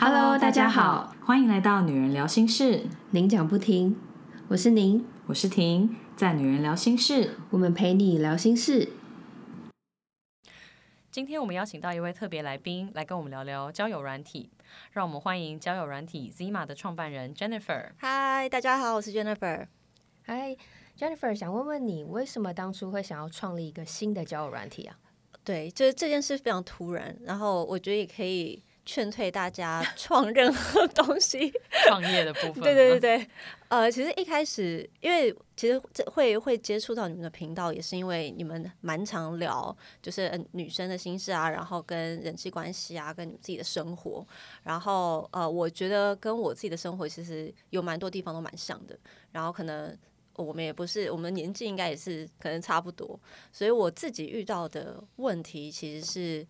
Hello，大家好，欢迎来到女人聊心事，您讲不停，我是您，我是婷，在女人聊心事，我们陪你聊心事。今天我们邀请到一位特别来宾来跟我们聊聊交友软体，让我们欢迎交友软体 Zima 的创办人 Jennifer。嗨，大家好，我是 Jennifer。嗨，Jennifer，想问问你，为什么当初会想要创立一个新的交友软体啊？对，就是这件事非常突然，然后我觉得也可以劝退大家创任何 东西，创业的部分。对对对对，呃，其实一开始，因为其实这会会接触到你们的频道，也是因为你们蛮常聊，就是女生的心事啊，然后跟人际关系啊，跟你们自己的生活，然后呃，我觉得跟我自己的生活其实有蛮多地方都蛮像的，然后可能。我们也不是，我们年纪应该也是可能差不多，所以我自己遇到的问题其实是，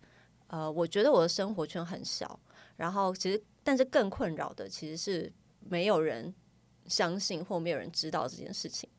呃，我觉得我的生活圈很小，然后其实但是更困扰的其实是没有人相信或没有人知道这件事情。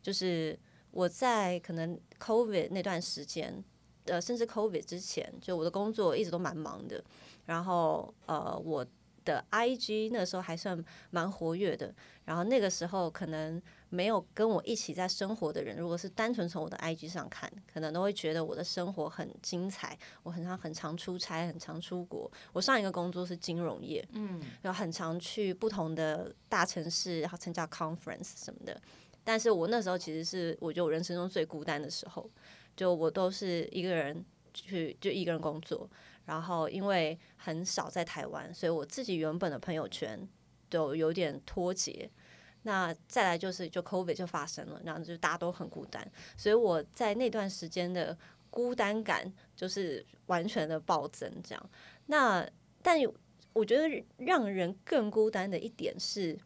就是我在可能 COVID 那段时间，呃，甚至 COVID 之前，就我的工作一直都蛮忙的，然后呃，我的 IG 那时候还算蛮活跃的，然后那个时候可能。没有跟我一起在生活的人，如果是单纯从我的 IG 上看，可能都会觉得我的生活很精彩。我很常很常出差，很常出国。我上一个工作是金融业，嗯，然后很常去不同的大城市，然后参加 conference 什么的。但是我那时候其实是我觉得我人生中最孤单的时候，就我都是一个人去，就一个人工作。然后因为很少在台湾，所以我自己原本的朋友圈都有点脱节。那再来就是就 COVID 就发生了，然后就大家都很孤单，所以我在那段时间的孤单感就是完全的暴增。这样，那但我觉得让人更孤单的一点是，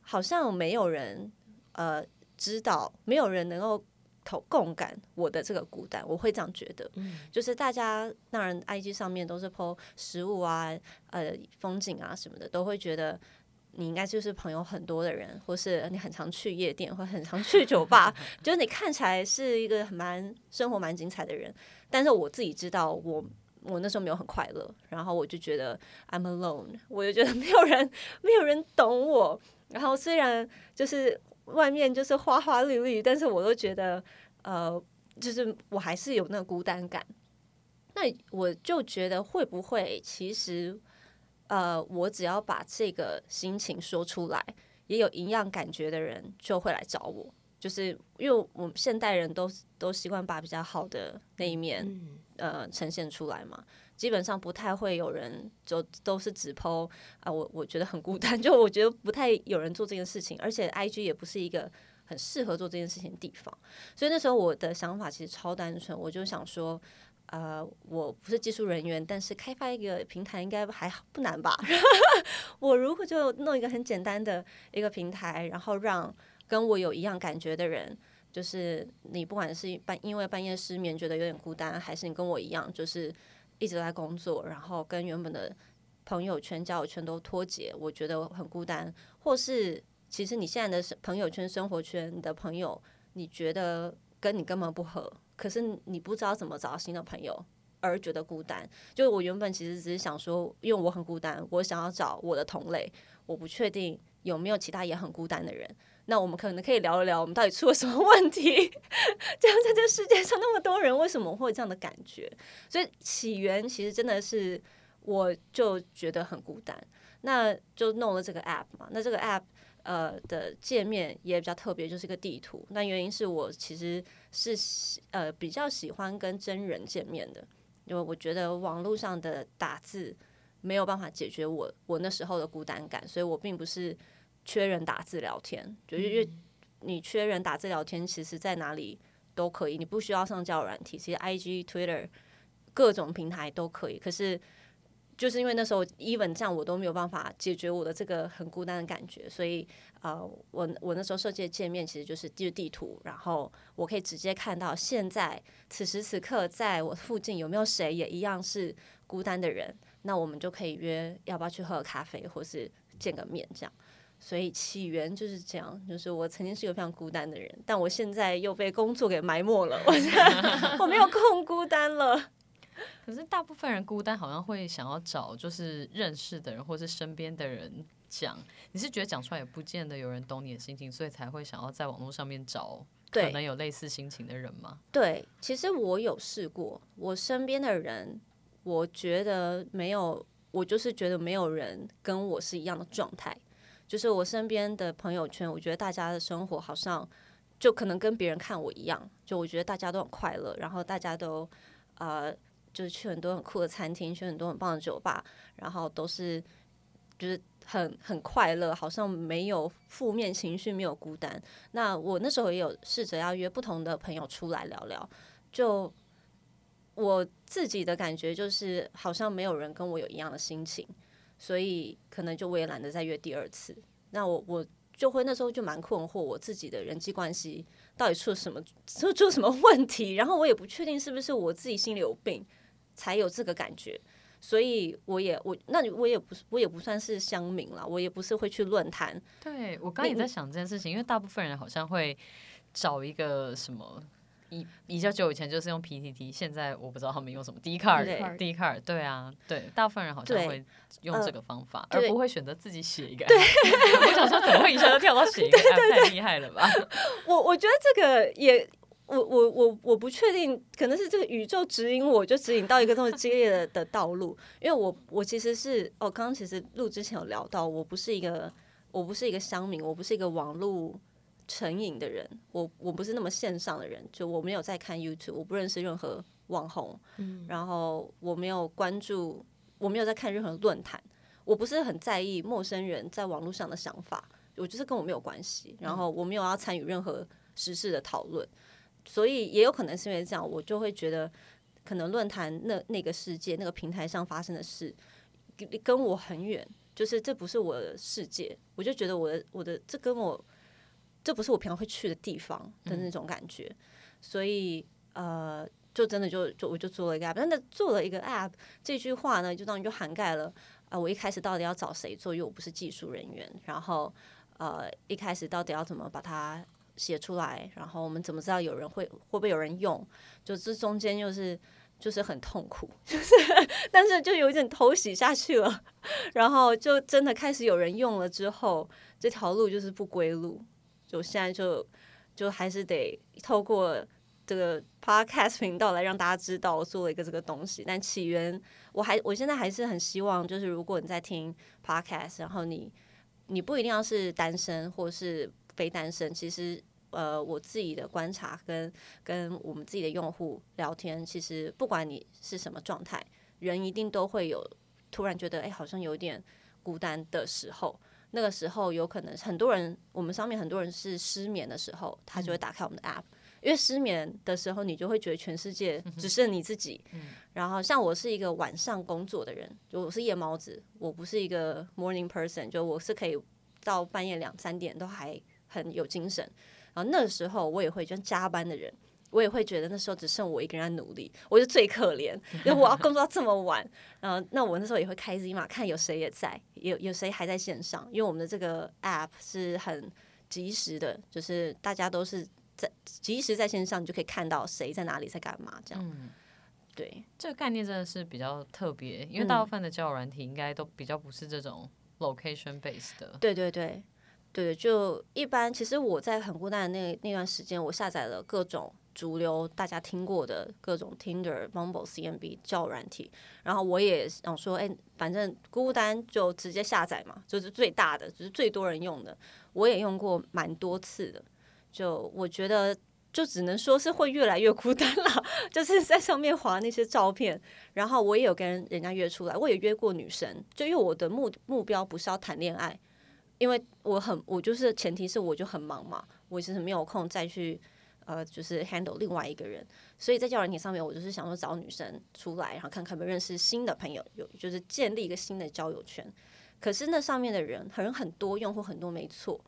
好像没有人呃知道，没有人能够同共感我的这个孤单。我会这样觉得，就是大家当然 IG 上面都是 po 食物啊、呃风景啊什么的，都会觉得。你应该就是朋友很多的人，或是你很常去夜店，或很常去酒吧，就是你看起来是一个蛮生活蛮精彩的人。但是我自己知道，我我那时候没有很快乐，然后我就觉得 I'm alone，我就觉得没有人 没有人懂我。然后虽然就是外面就是花花绿绿，但是我都觉得呃，就是我还是有那个孤单感。那我就觉得会不会其实。呃，我只要把这个心情说出来，也有一样感觉的人就会来找我。就是因为我们现代人都都习惯把比较好的那一面，呃，呈现出来嘛。基本上不太会有人就都是只剖啊，我我觉得很孤单，就我觉得不太有人做这件事情，而且 I G 也不是一个很适合做这件事情的地方。所以那时候我的想法其实超单纯，我就想说。呃，我不是技术人员，但是开发一个平台应该还不难吧？我如果就弄一个很简单的一个平台，然后让跟我有一样感觉的人，就是你不管是半因为半夜失眠觉得有点孤单，还是你跟我一样，就是一直在工作，然后跟原本的朋友圈、交友圈都脱节，我觉得很孤单，或是其实你现在的朋友圈、生活圈的朋友，你觉得跟你根本不合。可是你不知道怎么找到新的朋友，而觉得孤单。就我原本其实只是想说，因为我很孤单，我想要找我的同类。我不确定有没有其他也很孤单的人。那我们可能可以聊一聊，我们到底出了什么问题？这样在这世界上那么多人，为什么会有这样的感觉？所以起源其实真的是，我就觉得很孤单。那就弄了这个 app 嘛。那这个 app。呃的界面也比较特别，就是一个地图。那原因是我其实是呃比较喜欢跟真人见面的，因为我觉得网络上的打字没有办法解决我我那时候的孤单感，所以我并不是缺人打字聊天，就是因为你缺人打字聊天，其实在哪里都可以，你不需要上交友软体，其实 I G、Twitter 各种平台都可以，可是。就是因为那时候，even 这样我都没有办法解决我的这个很孤单的感觉，所以呃，我我那时候设计的界面其实就是就是地图，然后我可以直接看到现在此时此刻在我附近有没有谁也一样是孤单的人，那我们就可以约要不要去喝咖啡，或是见个面这样。所以起源就是这样，就是我曾经是一个非常孤单的人，但我现在又被工作给埋没了，我 我没有空孤单了。可是大部分人孤单，好像会想要找就是认识的人或是身边的人讲。你是觉得讲出来也不见得有人懂你的心情，所以才会想要在网络上面找可能有类似心情的人吗？对，其实我有试过，我身边的人，我觉得没有，我就是觉得没有人跟我是一样的状态。就是我身边的朋友圈，我觉得大家的生活好像就可能跟别人看我一样，就我觉得大家都很快乐，然后大家都呃，就是去很多很酷的餐厅，去很多很棒的酒吧，然后都是就是很很快乐，好像没有负面情绪，没有孤单。那我那时候也有试着要约不同的朋友出来聊聊，就我自己的感觉就是好像没有人跟我有一样的心情，所以可能就我也懒得再约第二次。那我我就会那时候就蛮困惑，我自己的人际关系到底出了什么出出什么问题，然后我也不确定是不是我自己心里有病才有这个感觉。所以我也我那我也不是我也不算是乡民啦，我也不是会去论坛对我刚刚也在想这件事情，因为大部分人好像会找一个什么。以比较久以前就是用 PTT，现在我不知道他们用什么 d c a r 对 d c a r 对啊，对，大部分人好像会用这个方法，对而不会选择自己写一个。我想说，怎么会一下就跳到写一个？太厉害了吧！我我觉得这个也，我我我我不确定，可能是这个宇宙指引我，就指引到一个这么激烈的的道路。因为我我其实是哦，刚刚其实录之前有聊到，我不是一个我不是一个乡民，我不是一个网络成瘾的人，我我不是那么线上的人，就我没有在看 YouTube，我不认识任何网红，嗯然后我没有关注，我没有在看任何论坛，我不是很在意陌生人在网络上的想法。我就是跟我没有关系，然后我没有要参与任何时事的讨论，所以也有可能是因为这样，我就会觉得可能论坛那那个世界那个平台上发生的事跟跟我很远，就是这不是我的世界，我就觉得我的我的这跟我这不是我平常会去的地方的那种感觉，所以呃，就真的就就我就做了一个 app，但是做了一个 app 这句话呢，就当然就涵盖了啊、呃我一开始到底要找谁做，因为我不是技术人员，然后呃，一开始到底要怎么把它写出来，然后我们怎么知道有人会会不会有人用，就这中间又是。就是很痛苦，就是但是就有点头洗下去了，然后就真的开始有人用了之后，这条路就是不归路，就现在就就还是得透过这个 podcast 频道来让大家知道我做了一个这个东西。但起源，我还我现在还是很希望，就是如果你在听 podcast，然后你你不一定要是单身或是非单身，其实呃我自己的观察跟跟我们自己的用户聊天，其实不管你是什么状态，人一定都会有突然觉得哎、好像有点孤单的时候。那个时候有可能很多人，我们上面很多人是失眠的时候，他就会打开我们的 app，、因为失眠的时候，你就会觉得全世界只剩你自己。然后像我是一个晚上工作的人，就我是夜猫子，我不是一个 morning person，就我是可以到半夜两三点都还很有精神。然后那时候我也会就加班的人。我也会觉得那时候只剩我一个人在努力，我就最可怜，因为我要工作到这么晚。然后那我那时候也会开 Z 嘛，看有谁也在，有有谁还在线上，因为我们的这个 app 是很及时的，就是大家都是在及时在线上，你就可以看到谁在哪里在干嘛，这样。嗯，对，这个概念真的是比较特别，因为嗯大部分的交友软体应该都比较不是这种 location based 的。对对对对，就一般。其实我在很孤单的那那段时间，我下载了各种主流大家听过的各种 Tinder、Bumble、CMB 交友软体，然后我也想说，哎、反正孤单就直接下载嘛，就是最大的，就是最多人用的。我也用过蛮多次的，就我觉得。就只能说是会越来越孤单了，就是在上面划那些照片，然后我也有跟人家约出来，我也约过女生，就因为我的目目标不是要谈恋爱，因为我很我就是前提是我就很忙嘛，我其实没有空再去呃就是 handle 另外一个人，所以在交友软件上面，我就是想说找女生出来，然后看看有没有认识新的朋友，有就是建立一个新的交友圈。可是那上面的人很很多，用户很多，没错。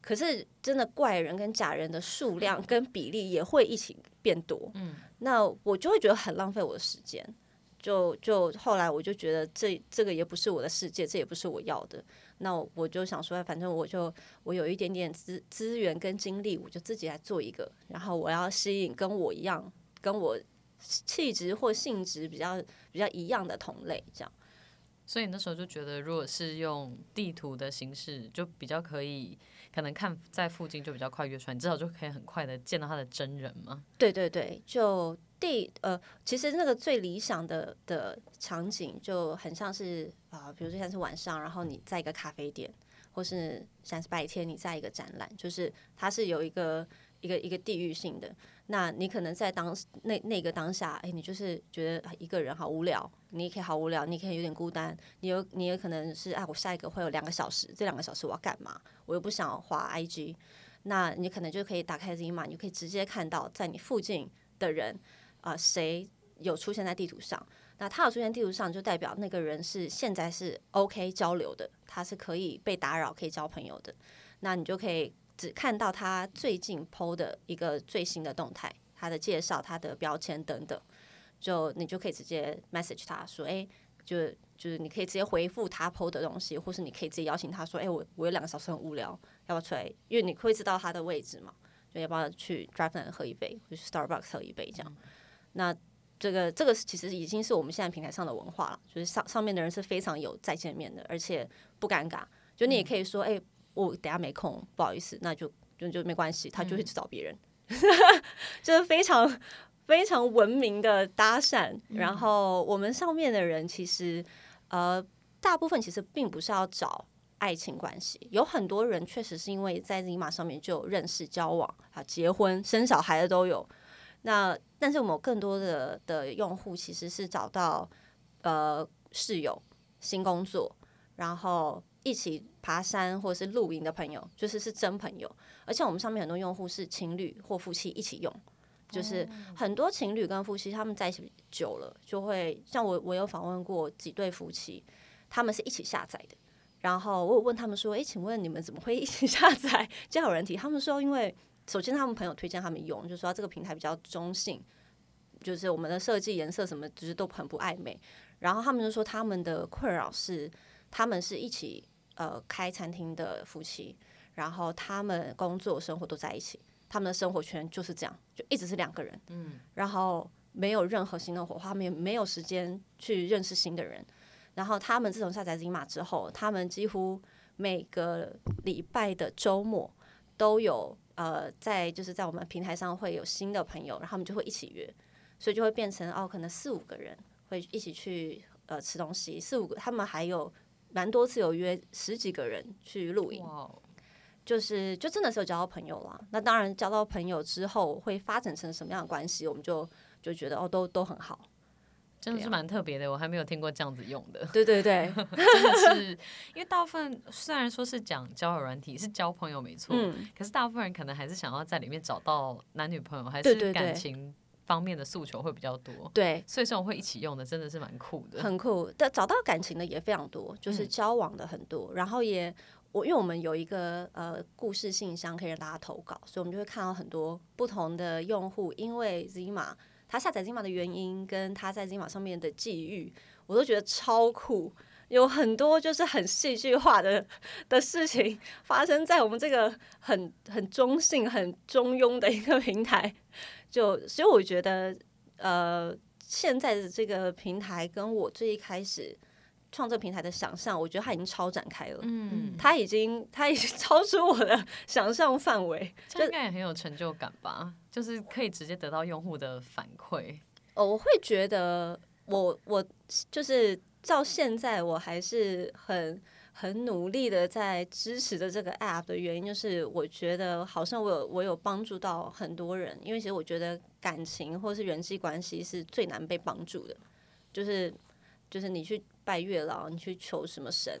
可是真的怪人跟假人的数量跟比例也会一起变多，嗯，那我就会觉得很浪费我的时间。就就后来我就觉得这这个也不是我的世界，这也不是我要的。那我就想说，反正我就我有一点点资资源跟精力，我就自己来做一个。然后我要吸引跟我一样，跟我气质或性质比较比较一样的同类，这样。所以那时候就觉得，如果是用地图的形式，就比较可以，可能看在附近就比较快约出来，你至少就可以很快的见到他的真人嘛。对对对，就地呃，其实那个最理想的的场景就很像是啊、比如说像是晚上，然后你在一个咖啡店，或是像是白天你在一个展览，就是它是有一个一个一个地域性的。那你可能在当那那个当下，哎，你就是觉得一个人好无聊，你也可以好无聊，你也可以有点孤单，你有你也可能是啊，我下一个会有两个小时，这两个小时我要干嘛？我又不想滑 IG，那你可能就可以打开 Z 码，你就可以直接看到在你附近的人啊、谁有出现在地图上。那他有出现地图上，就代表那个人是现在是 OK 交流的，他是可以被打扰、可以交朋友的。那你就可以只看到他最近 PO 的一个最新的动态，他的介绍、他的标签等等，就你就可以直接 message 他说，哎、就就是你可以直接回复他 PO 的东西，或是你可以直接邀请他说，哎、我我有两个小时很无聊，要不要出来？因为你会知道他的位置嘛，就要不要去 Drive 喝一杯，或是 Starbucks 喝一杯这样。那这个这个其实已经是我们现在平台上的文化了，就是上上面的人是非常有再见面的，而且不尴尬。就你也可以说，哎、我等下没空，不好意思，那就就就没关系，他就会去找别人，就是非常非常文明的搭讪。然后我们上面的人其实呃，大部分其实并不是要找爱情关系，有很多人确实是因为在 z 马上面就认识、交往啊、结婚、生小孩的都有。那但是我们有更多的的用户其实是找到呃室友、新工作，然后一起爬山或者是露营的朋友，就是是真朋友。而且我们上面很多用户是情侣或夫妻一起用，就是很多情侣跟夫妻他们在一起久了，就会像我我有访问过几对夫妻，他们是一起下载的。然后我有问他们说：“诶，请问你们怎么会一起 下载交友人体？”他们说：“因为首先他们朋友推荐他们用，就说这个平台比较中性，就是我们的设计颜色什么，就是都很不暧昧。然后他们就说他们的困扰是，他们是一起呃开餐厅的夫妻，然后他们工作生活都在一起，他们的生活圈就是这样，就一直是两个人，嗯，然后没有任何新的火花，他们也没有时间去认识新的人。然后他们自从下载 Zima 之后，他们几乎每个礼拜的周末都有呃，在就是在我们平台上会有新的朋友，然后他们就会一起约，所以就会变成哦，可能四五个人会一起去呃吃东西，四五个他们还有蛮多次有约十几个人去露营，就是就真的是有交到朋友啦。那当然交到朋友之后会发展成什么样的关系，我们就就觉得哦，都都很好。真的是蛮特别的，我还没有听过这样子用的。对对对，真的是，因为大部分虽然说是讲交友软体是交朋友没错，嗯，可是大部分人可能还是想要在里面找到男女朋友，还是感情方面的诉求会比较多。对，所以这种会一起用的真的是蛮酷的。很酷。但找到感情的也非常多，就是嗯交往的很多，然后也我因为我们有一个呃故事信箱可以让大家投稿，所以我们就会看到很多不同的用户，因为 Zima 他下载 Zima 的原因跟他在 Zima 上面的际遇，我都觉得超酷。有很多就是很戏剧化的的事情发生在我们这个很很中性、很中庸的一个平台，就所以我觉得呃，现在的这个平台跟我最一开始创这个平台的想象，我觉得它已经超展开了。嗯，它已经，它已经超出我的 想象范围。这应该也很有成就感吧？就是可以直接得到用户的反馈。哦，我会觉得我我就是到现在我还是很很努力的在支持着这个 app 的原因，就是我觉得好像我有我有帮助到很多人，因为其实我觉得感情或是人际关系是最难被帮助的，就是就是你去拜月老，你去求什么神。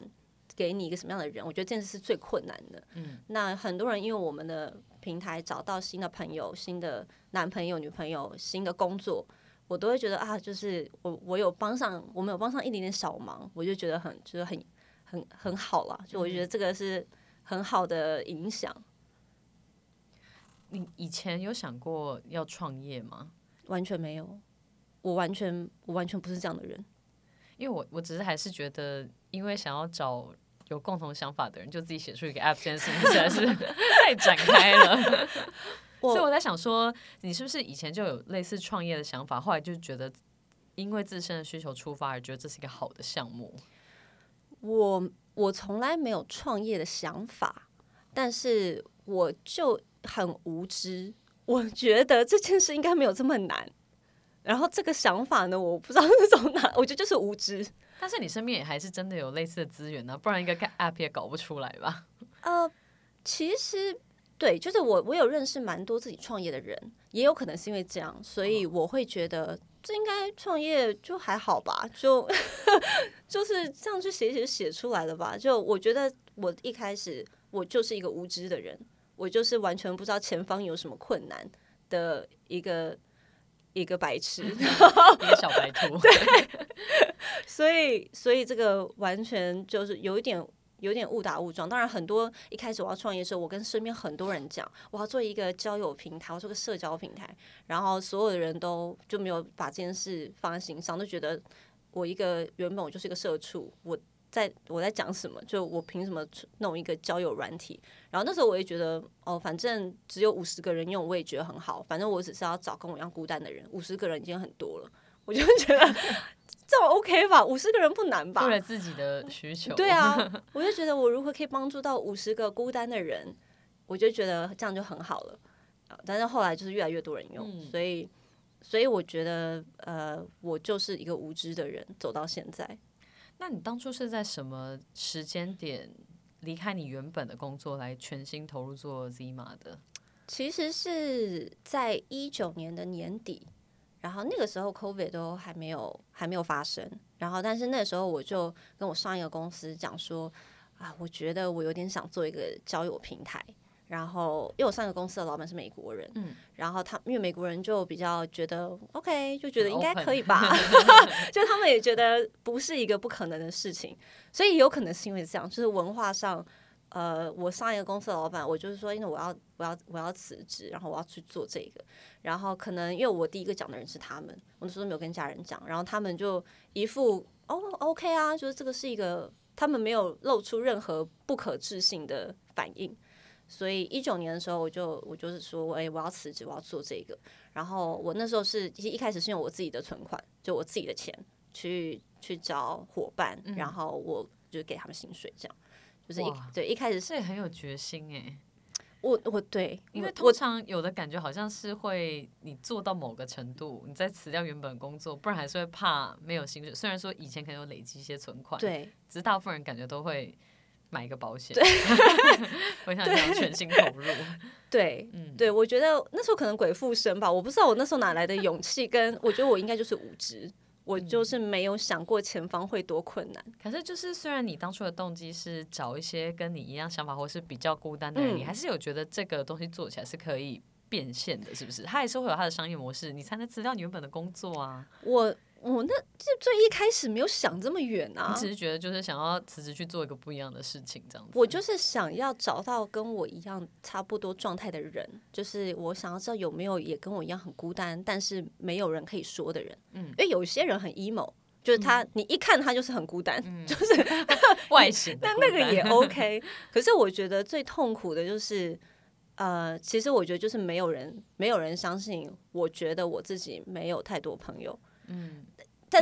给你一个什么样的人，我觉得这件事是最困难的。嗯，那很多人因为我们的平台找到新的朋友、新的男朋友、女朋友、新的工作，我都会觉得啊，就是我我有帮上，我们有帮上一点点小忙，我就觉得很就是很很很好了。就我觉得这个是很好的影响。你以前有想过要创业吗？完全没有，我完全我完全不是这样的人。因为我我只是还是觉得，因为想要找有共同想法的人，就自己写出一个 app 这件事情实在是太展开了。所以我在想说，你是不是以前就有类似创业的想法，后来就觉得因为自身的需求出发而觉得这是一个好的项目？我我从来没有创业的想法，但是我就很无知，我觉得这件事应该没有这么难。然后这个想法呢，我不知道是从哪，我觉得就是无知。但是你身边也还是真的有类似的资源呢，不然一个 app 也搞不出来吧？呃，其实对，就是我我有认识蛮多自己创业的人，也有可能是因为这样，所以我会觉得这应该创业就还好吧，就 就是这样去写写写出来了吧。就我觉得我一开始我就是一个无知的人，我就是完全不知道前方有什么困难的一个。一个白痴 一个小白兔。对，所以所以这个完全就是有一点有点误打误撞。当然，很多一开始我要创业的时候，我跟身边很多人讲，我要做一个交友平台，我做个社交平台，然后所有的人都就没有把这件事放在心上，都觉得我一个原本我就是一个社畜，我。在我在讲什么？就我凭什么弄一个交友软体？然后那时候我也觉得，哦，反正只有五十个人用，我也觉得很好。反正我只是要找跟我一样孤单的人，五十个人已经很多了。我就觉得这种 OK 吧，五十个人不难吧？为了自己的需求。对啊，我就觉得我如何可以帮助到五十个孤单的人，我就觉得这样就很好了。但是后来就是越来越多人用，所以所以我觉得，呃，我就是一个无知的人，走到现在。那你当初是在什么时间点离开你原本的工作，来全心投入做 Zima 的？其实是在一九年的年底，然后那个时候 COVID 都还没有还没有发生，然后但是那时候我就跟我上一个公司讲说，啊，我觉得我有点想做一个交友平台。然后，因为我上个公司的老板是美国人，嗯，然后他因为美国人就比较觉得 OK，就觉得应该可以 吧，就他们也觉得不是一个不可能的事情，所以有可能是因为这样，就是文化上，呃，我上一个公司的老板，我就是说，因为我要我要我要辞职，然后我要去做这个，然后可能因为我第一个讲的人是他们，我那时候没有跟家人讲，然后他们就一副哦 OK 啊，就是这个是一个，他们没有露出任何不可置信的反应。所以一九年的时候，我就我就是说，哎，我要辞职，我要做这个。然后我那时候是一一开始是用我自己的存款，就我自己的钱去去找伙伴，然后我就给他们薪水，这样就是一对一开始是很有决心哎。我我对，因为通常有的感觉好像是会你做到某个程度，你再辞掉原本工作，不然还是会怕没有薪水。虽然说以前可能有累积一些存款，对，只是大部分人感觉都会。买一个保险，我想想全心投入。对，嗯，对，我觉得那时候可能鬼附身吧，我不知道我那时候哪来的勇气，跟我觉得我应该就是无知，我就是没有想过前方会多困难。可是，就是虽然你当初的动机是找一些跟你一样想法或是比较孤单的人，你还是有觉得这个东西做起来是可以变现的，是不是？它还是会有它的商业模式，你才能辞掉你原本的工作啊。我。我那这最一开始没有想这么远啊，你只是觉得就是想要辞职去做一个不一样的事情这样子。我就是想要找到跟我一样差不多状态的人，就是我想要知道有没有也跟我一样很孤单，但是没有人可以说的人。嗯，因为有些人很 emo，就是他你一看他就是很孤单，就是 外形。但那个也 OK。可是我觉得最痛苦的就是，呃，其实我觉得就是没有人没有人相信，我觉得我自己没有太多朋友。嗯。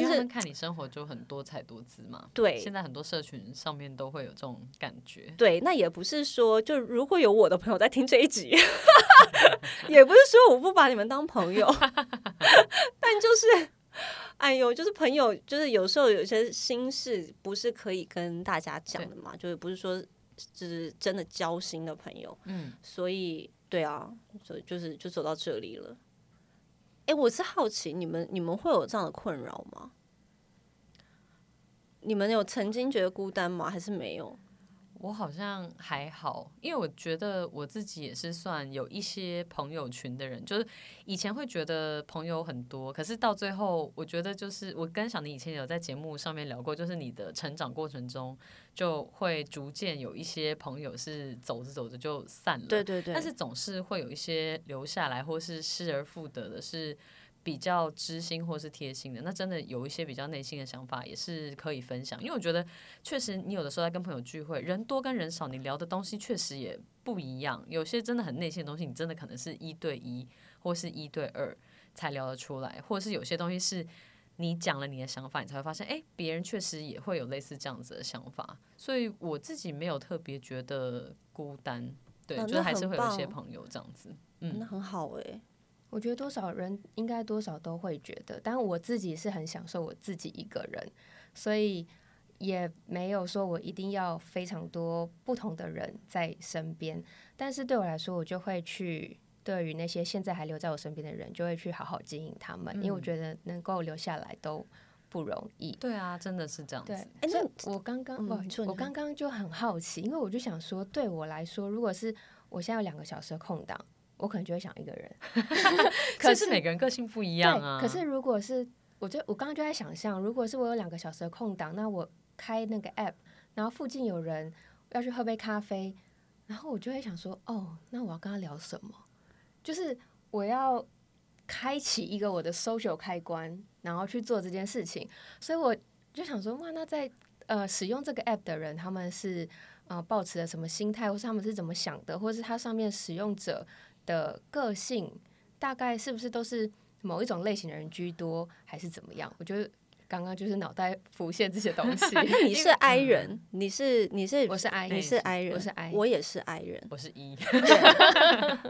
但是看你生活就很多彩多姿嘛，对，现在很多社群上面都会有这种感觉。对，那也不是说就如果有我的朋友在听这一集，也不是说我不把你们当朋友，但就是，哎呦，就是朋友，就是有时候有些心事不是可以跟大家讲的嘛，就是不是说就是真的交心的朋友，嗯，所以对啊，所以就是就走到这里了。我是好奇，你们你们会有这样的困扰吗？你们有曾经觉得孤单吗？还是没有？我好像还好，因为我觉得我自己也是算有一些朋友群的人，就是以前会觉得朋友很多，可是到最后，我觉得就是我跟小宁以前有在节目上面聊过，就是你的成长过程中就会逐渐有一些朋友是走着走着就散了，对对对，但是总是会有一些留下来，或是失而复得的，是比较知心或是贴心的，那真的有一些比较内心的想法也是可以分享。因为我觉得确实你有的时候在跟朋友聚会，人多跟人少，你聊的东西确实也不一样。有些真的很内心的东西，你真的可能是一对一或是一对二才聊得出来，或者是有些东西是你讲了你的想法，你才会发现，哎、别人确实也会有类似这样子的想法。所以我自己没有特别觉得孤单，对，就是还是会有一些朋友这样子。嗯那很好哎、我觉得多少人应该多少都会觉得，但我自己是很享受我自己一个人，所以也没有说我一定要非常多不同的人在身边。但是对我来说，我就会去对于那些现在还留在我身边的人，就会去好好经营他们，因为我嗯觉得能够留下来都不容易。对啊，真的是这样对子。，哎那我刚刚、我你说你说刚刚就很好奇，因为我就想说，对我来说，如果是我现在有两个小时的空档，我可能就会想一个人。可可是每个人个性不一样啊。对，可是如果是我就我刚刚就在想象，如果是我有两个小时的空档，那我开那个 app，然后附近有人要去喝杯咖啡，然后我就会想说，哦，那我要跟他聊什么？就是我要开启一个我的 social 开关，然后去做这件事情。所以我就想说，哇，那在呃使用这个 app 的人，他们是呃抱持了什么心态，或是他们是怎么想的，或是它上面使用者的个性，大概是不是都是某一种类型的人居多，还是怎么样？我觉得刚刚就是脑袋浮现这些东西。那你是 I 人，你是你是我是 I，你是 I 人，我是 I 我也是 I 人。我是一，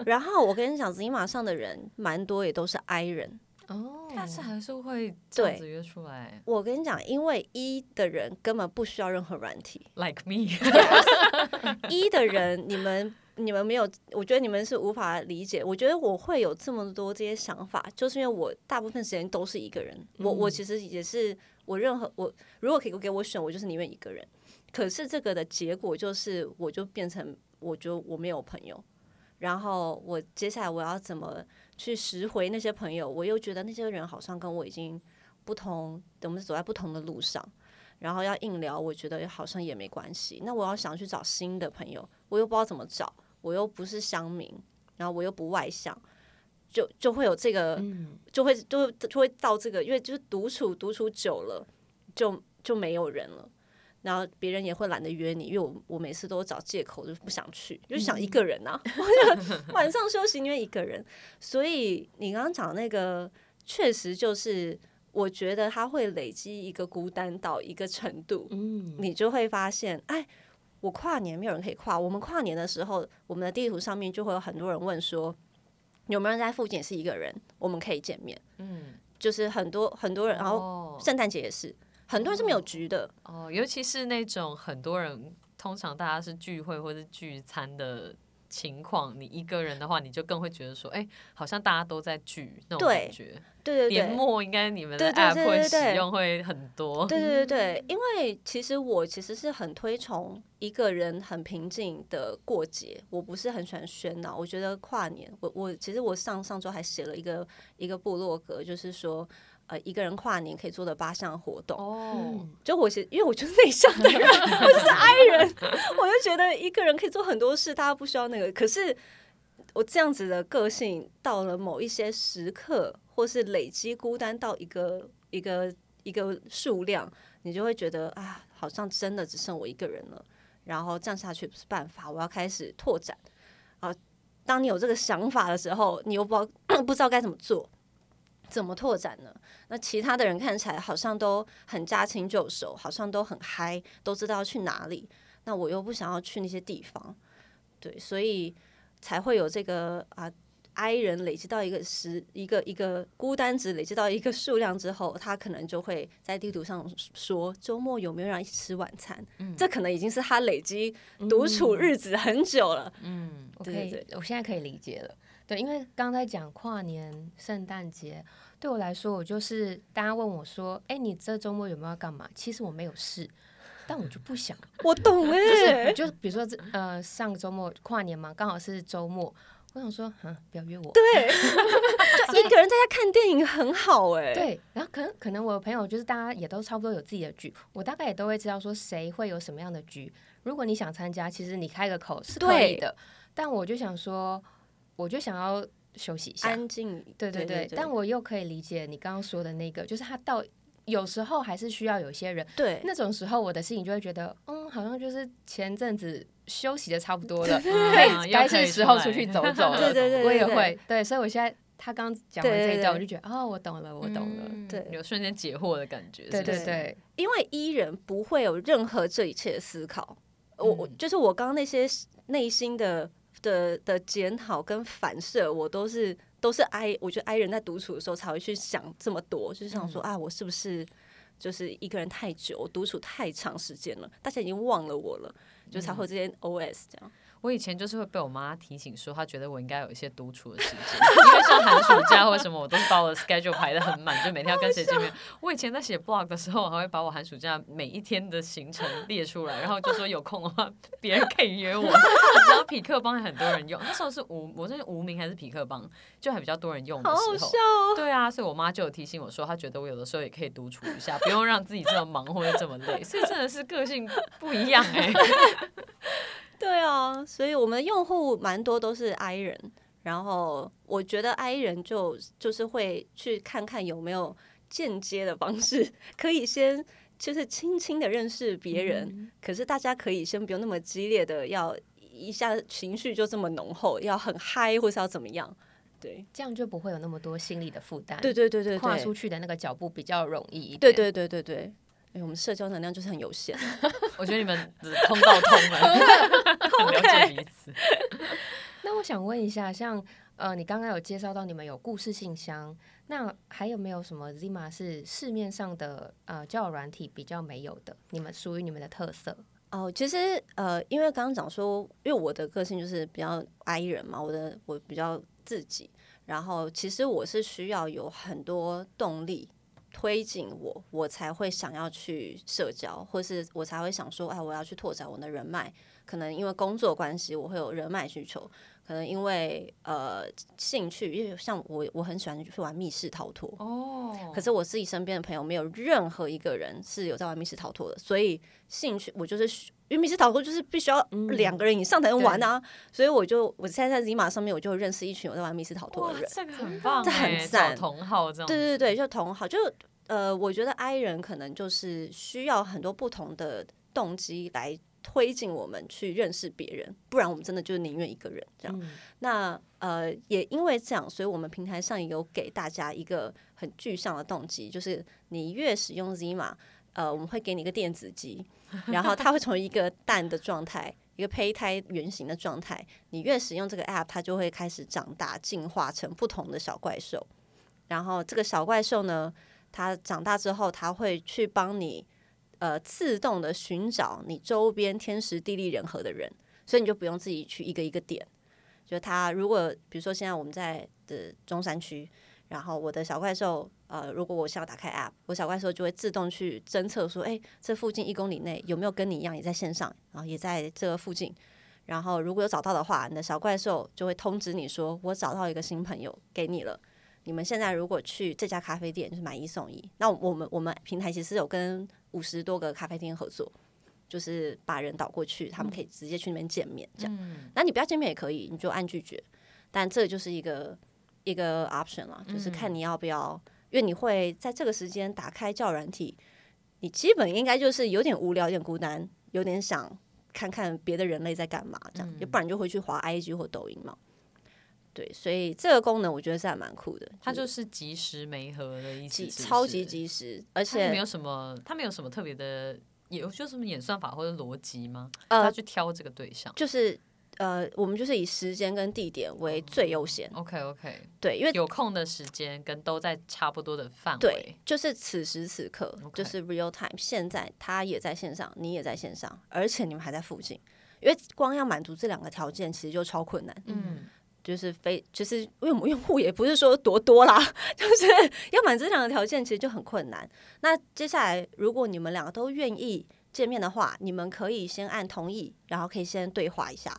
然后我跟你讲，紫金马上的人蛮多，也都是 I 人。哦，但是还是会这样对子约出来我跟你讲，因为一的人根本不需要任何软体，，like me。一的人你们你们没有，我觉得你们是无法理解。我觉得我会有这么多这些想法，就是因为我大部分时间都是一个人。我我其实也是，我任何我如果可以给我选，我就是宁愿一个人。可是这个的结果就是，我就变成我就我没有朋友，然后我接下来我要怎么去拾回那些朋友？我又觉得那些人好像跟我已经不同，我们走在不同的路上。然后要硬聊，我觉得好像也没关系。那我要想去找新的朋友，我又不知道怎么找，我又不是乡民，然后我又不外向，就就会有这个，嗯，就会就会就会到这个，因为就是独处独处久了，就就没有人了。然后别人也会懒得约你，因为我我每次都找借口，就不想去，就想一个人啊，晚上休息因为一个人。所以你刚刚讲的那个，确实就是我觉得它会累积一个孤单到一个程度，嗯，你就会发现，哎，我跨年没有人可以跨。我们跨年的时候，我们的地图上面就会有很多人问说，有没有人在附近是一个人，我们可以见面。嗯，就是很多很多人，然后后圣诞节也是，很多人是没有局的。哦，尤其是那种很多人，通常大家是聚会或者聚餐的情况，你一个人的话，你就更会觉得说，哎、好像大家都在聚那种感觉。对对对年。末应该你们的 app 会使用会很多。对对对对，因为其实我其实是很推崇一个人很平静的过节，我不是很喜欢喧闹。我觉得跨年，我我其实我上上周还写了一个一个部落格，就是说，呃，一个人跨年可以做的八项活动。哦，就我其实因为我就是内向的人，我就是 I 人，我就觉得一个人可以做很多事，大家不需要那个。可是我这样子的个性，到了某一些时刻，或是累积孤单到一个一个一个数量，你就会觉得啊，好像真的只剩我一个人了。然后这样下去不是办法，我要开始拓展。啊，当你有这个想法的时候，你又不知道 不知道该怎么做。怎么拓展呢？那其他的人看起来好像都很驾轻就熟，好像都很嗨，都知道去哪里。那我又不想要去那些地方，对，所以才会有这个啊，I 人累积到一个时一个一个孤单值累积到一个数量之后，他可能就会在地图上说周末有没有人一起吃晚餐？嗯这可能已经是他累积独处日子很久了。嗯，对，我现在可以理解了。对，因为刚才讲跨年、圣诞节，对我来说，我就是大家问我说：“哎，你这周末有没有要干嘛？”其实我没有事，但我就不想，我懂哎、就是就比如说这呃上个周末跨年嘛，刚好是周末，我想说，嗯，不要约我。对，就一个人在家看电影很好哎、对，然后可能可能我的朋友就是大家也都差不多有自己的局，我大概也都会知道说谁会有什么样的局。如果你想参加，其实你开个口是可以对的，但我就想说，我就想要休息一下。安静，对对对，但我又可以理解你刚刚说的那个，就是他到有时候还是需要有些人，对那种时候，我的心情就会觉得，嗯，好像就是前阵子休息的差不多了，可嗯以该是时候出去走走了。对对对，我也会对，所以我现在他刚讲完这一段，对对对我就觉得，哦，我懂了，我懂了。嗯对有瞬间解惑的感觉。对对对，因为伊人不会有任何这一切的思考，我我嗯就是我刚刚那些内心的的的检讨跟反射，我都是都是 I，我觉得 I 人在独处的时候才会去想这么多，就是想说、啊，我是不是就是一个人太久，独处太长时间了，大家已经忘了我了，就才会有这些 OS 这样。我以前就是会被我妈提醒说，她觉得我应该有一些独处的时间，因为像寒暑假或者什么，我都是把我的 schedule 排的很满，就每天要跟谁见面。我以前在写 blog 的时候，我还会把我寒暑假每一天的行程列出来，然后就说有空的话，别人可以约我。你知道匹克帮很多人用，那时候是无，我是无名还是匹克帮，就还比较多人用的时候。哦！对啊，所以我妈就有提醒我说，她觉得我有的时候也可以独处一下，不用让自己这么忙或者这么累。所以真的是个性不一样哎、对啊，所以我们的用户蛮多都是 I 人，然后我觉得 I 人就就是会去看看有没有间接的方式，可以先就是轻轻的认识别人，可是大家可以先不用那么激烈的要一下情绪就这么浓厚，要很嗨或是要怎么样？对，这样就不会有那么多心理的负担。对对对对跨出，去的那个脚步比较容易一点。对对对对对。因为我们社交能量就是很有限，我觉得你们的通道通了，很了解彼此。那我想问一下，像呃，你刚刚有介绍到你们有故事信箱，那还有没有什么 Zima 是市面上的呃交友软体比较没有的？你们属于你们的特色？哦，其实呃，因为刚刚讲说，因为我的个性就是比较 I 人嘛，我的我比较自己，然后其实我是需要有很多动力推进我，我才会想要去社交，或是我才会想说，哎，我要去拓展我的人脉。可能因为工作关系，我会有人脉需求；可能因为呃兴趣，因为像我我很喜欢去玩密室逃脱，哦可是我自己身边的朋友没有任何一个人是有在玩密室逃脱的，所以兴趣我就是需因为密室逃脱就是必须要两个人以上才能玩啊，所以我就我现在在 Zima 上面我就认识一群我在玩密室逃脱的人，，这个很棒 这很哎，赞。找同好这样。对对对，就同好，就呃，我觉得 I 人可能就是需要很多不同的动机来推进我们去认识别人，不然我们真的就宁愿一个人这样。那呃，也因为这样，所以我们平台上也有给大家一个很具象的动机，就是你越使用 Zima，呃，我们会给你一个电子鸡，然后它会从一个蛋的状态。一个胚胎圆形的状态，你越使用这个 app，它就会开始长大，进化成不同的小怪兽。然后这个小怪兽呢，它长大之后，它会去帮你呃自动的寻找你周边天时地利人和的人，所以你就不用自己去一个一个点。就它如果比如说现在我们在的中山区，然后我的小怪兽呃，如果我想要打开 app，我小怪兽就会自动去侦测说，哎，这附近一公里内有没有跟你一样也在线上，然后也在这个附近。然后如果有找到的话，你的小怪兽就会通知你说，我找到一个新朋友给你了。你们现在如果去这家咖啡店，就是买一送一。那我们我们平台其实有跟五十多个咖啡厅合作，就是把人导过去，他们可以直接去那边见面，这样。嗯那你不要见面也可以，你就按拒绝。但这就是一个一个 option 啦，就是看你要不要，因为你会在这个时间打开教软体，你基本应该就是有点无聊、有点孤单，有点想看看别的人类在干嘛，这样，要不然就会去滑 IG 或抖音嘛。对，所以这个功能我觉得是还蛮酷的，它就是即时媒合的意思及是不是，超级及时，而且没有什么，它没有什么特别的，有就什么演算法或者逻辑吗？呃要去挑这个对象。就是呃，我们就是以时间跟地点为最优先，OK OK，对，因为有空的时间跟都在差不多的范围对围。，就是此时此刻就是 real time，现在他也在线上，你也在线上，而且你们还在附近，因为光要满足这两个条件，其实就超困难。嗯，就是非，就是因为我们用户也不是说多多啦，就是要满足这两个条件，其实就很困难。那接下来，如果你们两个都愿意见面的话，你们可以先按同意，然后可以先对话一下，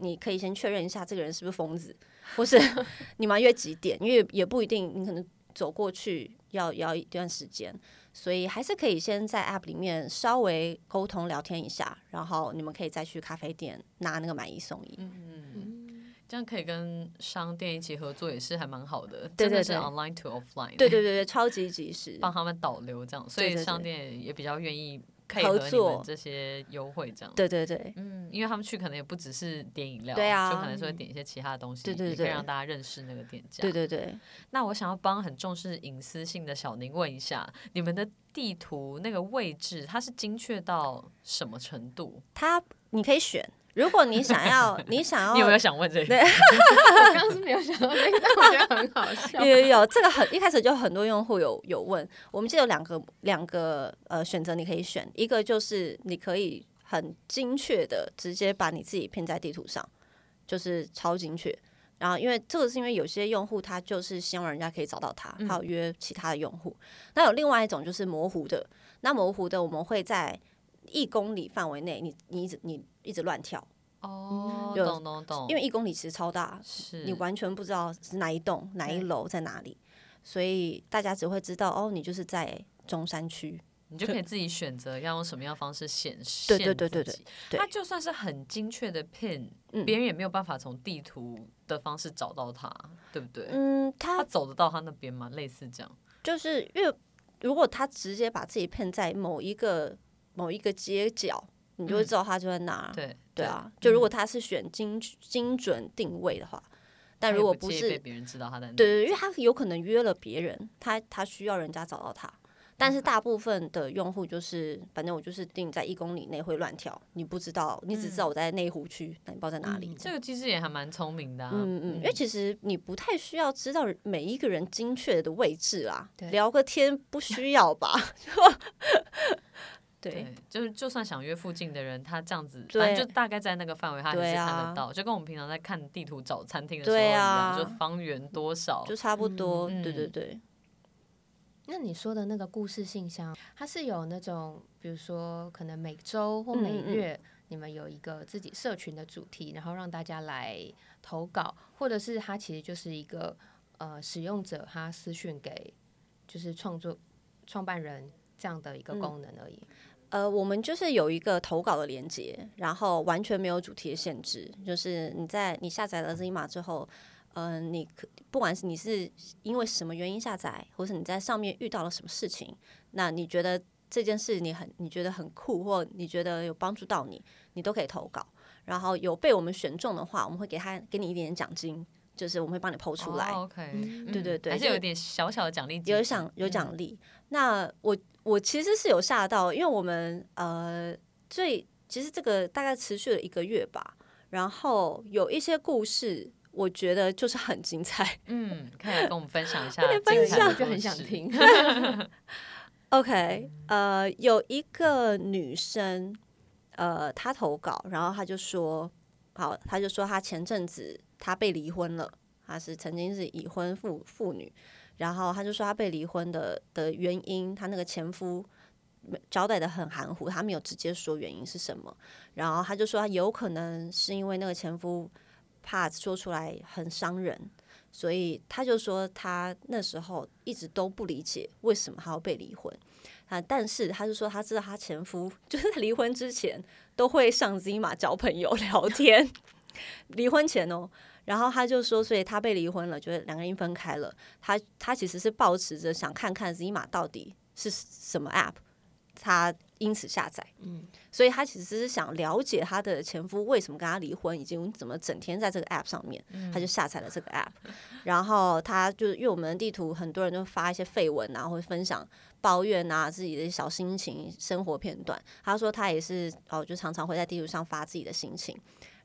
你可以先确认一下这个人是不是疯子，或是 你们要约几点，因为也不一定，你可能走过去要要一段时间。所以还是可以先在 App 里面稍微沟通聊天一下，然后你们可以再去咖啡店拿那个买一送一。嗯这样可以跟商店一起合作，也是还蛮好的。对真的是 online to offline，对对对对，超级及时。帮他们导流这样，所以商店也比较愿意配合作这些优惠这样。对对对嗯，因为他们去可能也不只是点饮料，对啊就可能是会点一些其他的东西，对对对也可以让大家认识那个店家。对对对，那我想要帮很重视隐私性的小宁问一下，你们的地图那个位置，它是精确到什么程度？它你可以选，如果你想要，你想要你有没有想问这个？对我刚刚是没有想到这个，但我觉得很好笑 有。有有，这个很一开始就很多用户有有问，我们记得有两个两个呃选择你可以选，一个就是你可以很精确的直接把你自己拼在地图上，就是超精确。然后因为这个是因为有些用户他就是希望人家可以找到他，嗯还有约其他的用户。那有另外一种就是模糊的，那模糊的我们会在一公里范围内，你你你一直乱跳，哦，有懂懂懂，因为一公里其实超大，是你完全不知道是哪一栋、哪一楼在哪里，所以大家只会知道哦，你就是在中山区。你就可以自己选择要用什么样的方式显示。对对对对对对它就算是很精确的 pin，嗯别人也没有办法从地图的方式找到它，对不对？嗯，他他走得到他那边吗？类似这样。就是因为如果他直接把自己骗在某一个某一个街角，你就会嗯知道他就在哪儿。对对啊，就如果嗯他是选精精准定位的话，但如果不是别人知道他在哪，对对，因为他有可能约了别人，他他需要人家找到他。但是大部分的用户就是，反正我就是定在一公里内会乱跳，你不知道，你只知道我在内湖区，那你不知道在哪里。这个机制也还蛮聪明的、啊。嗯嗯，因为其实你不太需要知道每一个人精确的位置啦，聊个天不需要吧？对。对，就是就算想约附近的人，他这样子，反正就大概在那个范围，他还是看得到，就跟我们平常在看地图找餐厅的时候一样，啊就方圆多少，就差不多。嗯对对对，那你说的那个故事信箱，它是有那种，比如说可能每周或每嗯嗯嗯。月，你们有一个自己社群的主题，然后让大家来投稿，或者是它其实就是一个呃使用者他私讯给就是创作创办人这样的一个嗯。功能而已。呃，我们就是有一个投稿的连接，然后完全没有主题的限制，就是你在你下载了 Zima 之后。嗯、你可不管是你是因为什么原因下载，或是你在上面遇到了什么事情，那你觉得这件事你很你觉得很酷，或你觉得有帮助到你，你都可以投稿。然后有被我们选中的话，我们会给他给你一点点奖金，就是我们会帮你剖出来。哦 OK，嗯对对对还是有点小小的奖励，有奖有奖励。那我我其实是有吓到，因为我们呃最其实这个大概持续了一个月吧，然后有一些故事，我觉得就是很精彩。嗯，可以来跟我们分享一下分享我就很。想听。OK，呃，有一个女生，呃，她投稿，然后她就说，好，她就说她前阵子她被离婚了，她是曾经是已婚妇妇女，然后她就说她被离婚的的原因，她那个前夫交代的很含糊，她没有直接说原因是什么，然后她就说有可能是因为那个前夫怕说出来很伤人，所以她就说她那时候一直都不理解为什么她要被离婚。啊！但是她就说，她知道她前夫 就是离婚之前都会上 Zima 交朋友聊天，离婚前哦。然后他就说，所以他被离婚了，就是两个人分开了。他他其实是抱持着想看看 Zima 到底是什么 App，他因此下载。嗯，所以他其实是想了解她的前夫为什么跟她离婚，以及怎么整天在这个 App 上面。他就下载了这个 App，然后他就因为我们的地图很多人都发一些绯闻啊，或者分享抱怨啊自己的小心情、生活片段。他说他也是哦，就常常会在地图上发自己的心情。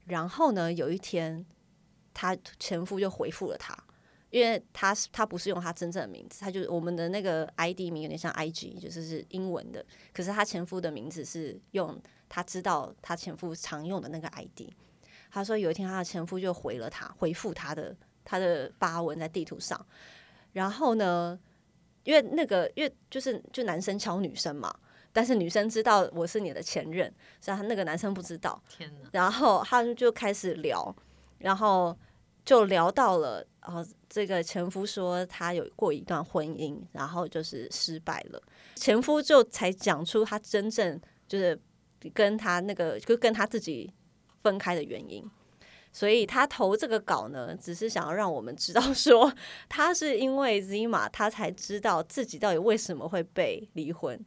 然后呢，有一天她前夫就回复了她。因为她是她不是用她真正的名字，她就是我们的那个 ID 名有点像 IG，就是是英文的。可是她前夫的名字是用她知道她前夫常用的那个 ID。她说有一天她的前夫就回了她，回复她的她的发文在地图上。然后呢，因为那个因为就是就男生敲女生嘛，但是女生知道我是你的前任，所以他那个男生不知道。天哪，然后他们就开始聊，然后就聊到了，呃，这个前夫说他有过一段婚姻，然后就是失败了，前夫就才讲出他真正就是跟他那个就跟他自己分开的原因。所以他投这个稿呢，只是想要让我们知道说，他是因为 Zima 他才知道自己到底为什么会被离婚，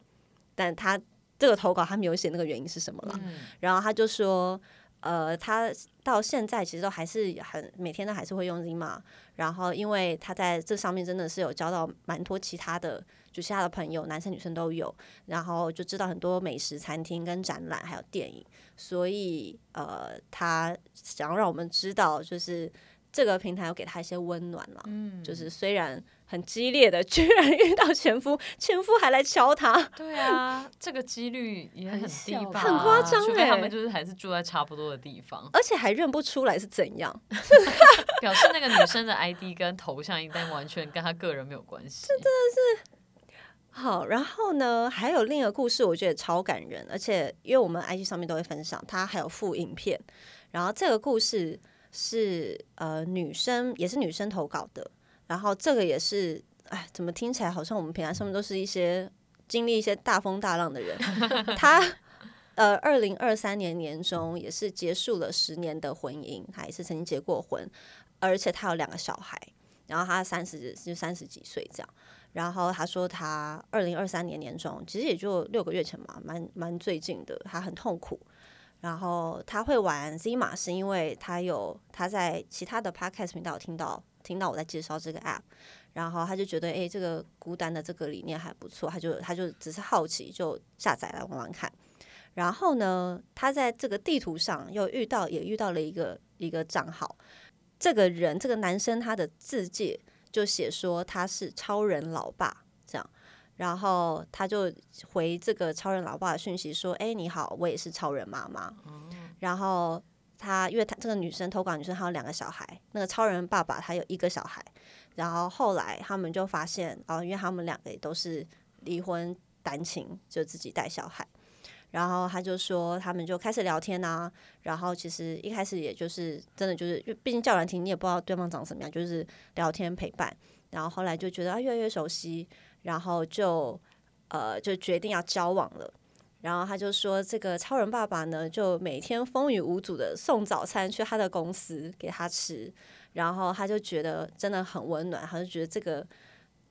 但他这个投稿他没有写那个原因是什么了。嗯然后他就说，呃，他到现在其实都还是很每天都还是会用 Zima，然后因为他在这上面真的是有交到蛮多其他的，就其他的朋友，男生女生都有，然后就知道很多美食餐厅跟展览还有电影，所以呃，他想要让我们知道，就是这个平台有给他一些温暖了。嗯。就是虽然很激烈的，居然遇到前夫，前夫还来敲他，对啊，这个几率也很低吧？很夸张除非他欸们就是还是住在差不多的地方，而且还认不出来是怎样。表示那个女生的 ID 跟头像应该完全跟她个人没有关系。真的是好，然后呢，还有另一个故事，我觉得超感人，而且因为我们 IG 上面都会分享，它还有附影片。然后这个故事是呃女生，也是女生投稿的。然后这个也是，哎，怎么听起来好像我们平台上面都是一些经历一些大风大浪的人。他呃，二零二三年年中也是结束了十年的婚姻，他也是曾经结过婚，而且他有两个小孩。然后他三十就三十几岁这样。然后他说他二零二三年年中，其实也就六个月前嘛，蛮蛮最近的，他很痛苦。然后他会玩 Z 马是因为他有他在其他的 podcast 频道听到听到我在介绍这个 app，然后他就觉得诶，这个孤单的这个理念还不错，他就他就只是好奇就下载来玩玩看。然后呢，他在这个地图上又遇到也遇到了一个一个账号，这个人这个男生他的字界就写说他是超人老爸这样，然后他就回这个超人老爸的讯息说：“哎，你好，我也是超人妈妈。”然后他因为他这个女生投稿女生她有两个小孩，那个超人爸爸他有一个小孩，然后后来他们就发现哦，因为他们两个也都是离婚单亲，就自己带小孩。然后他就说，他们就开始聊天啊。然后其实一开始也就是真的就是，毕竟叫人听你也不知道对方长什么样，就是聊天陪伴。然后后来就觉得啊越来越熟悉，然后就呃就决定要交往了。然后他就说，这个超人爸爸呢，就每天风雨无阻的送早餐去他的公司给他吃，然后他就觉得真的很温暖，他就觉得这个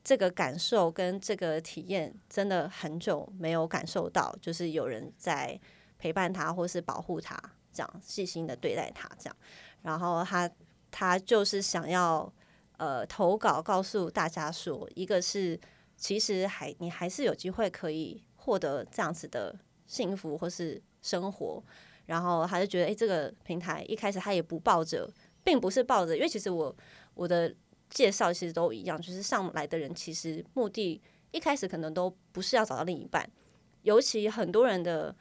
这个感受跟这个体验真的很久没有感受到，就是有人在陪伴他或是保护他，这样细心的对待他，这样。然后他他就是想要呃投稿告诉大家说，一个是其实还你还是有机会可以获得这样子的幸福或是生活。然后他就觉得，诶，这个平台一开始他也不抱着，并不是抱着，因为其实我我的介绍其实都一样，就是上来的人其实目的一开始可能都不是要找到另一半，尤其很多人的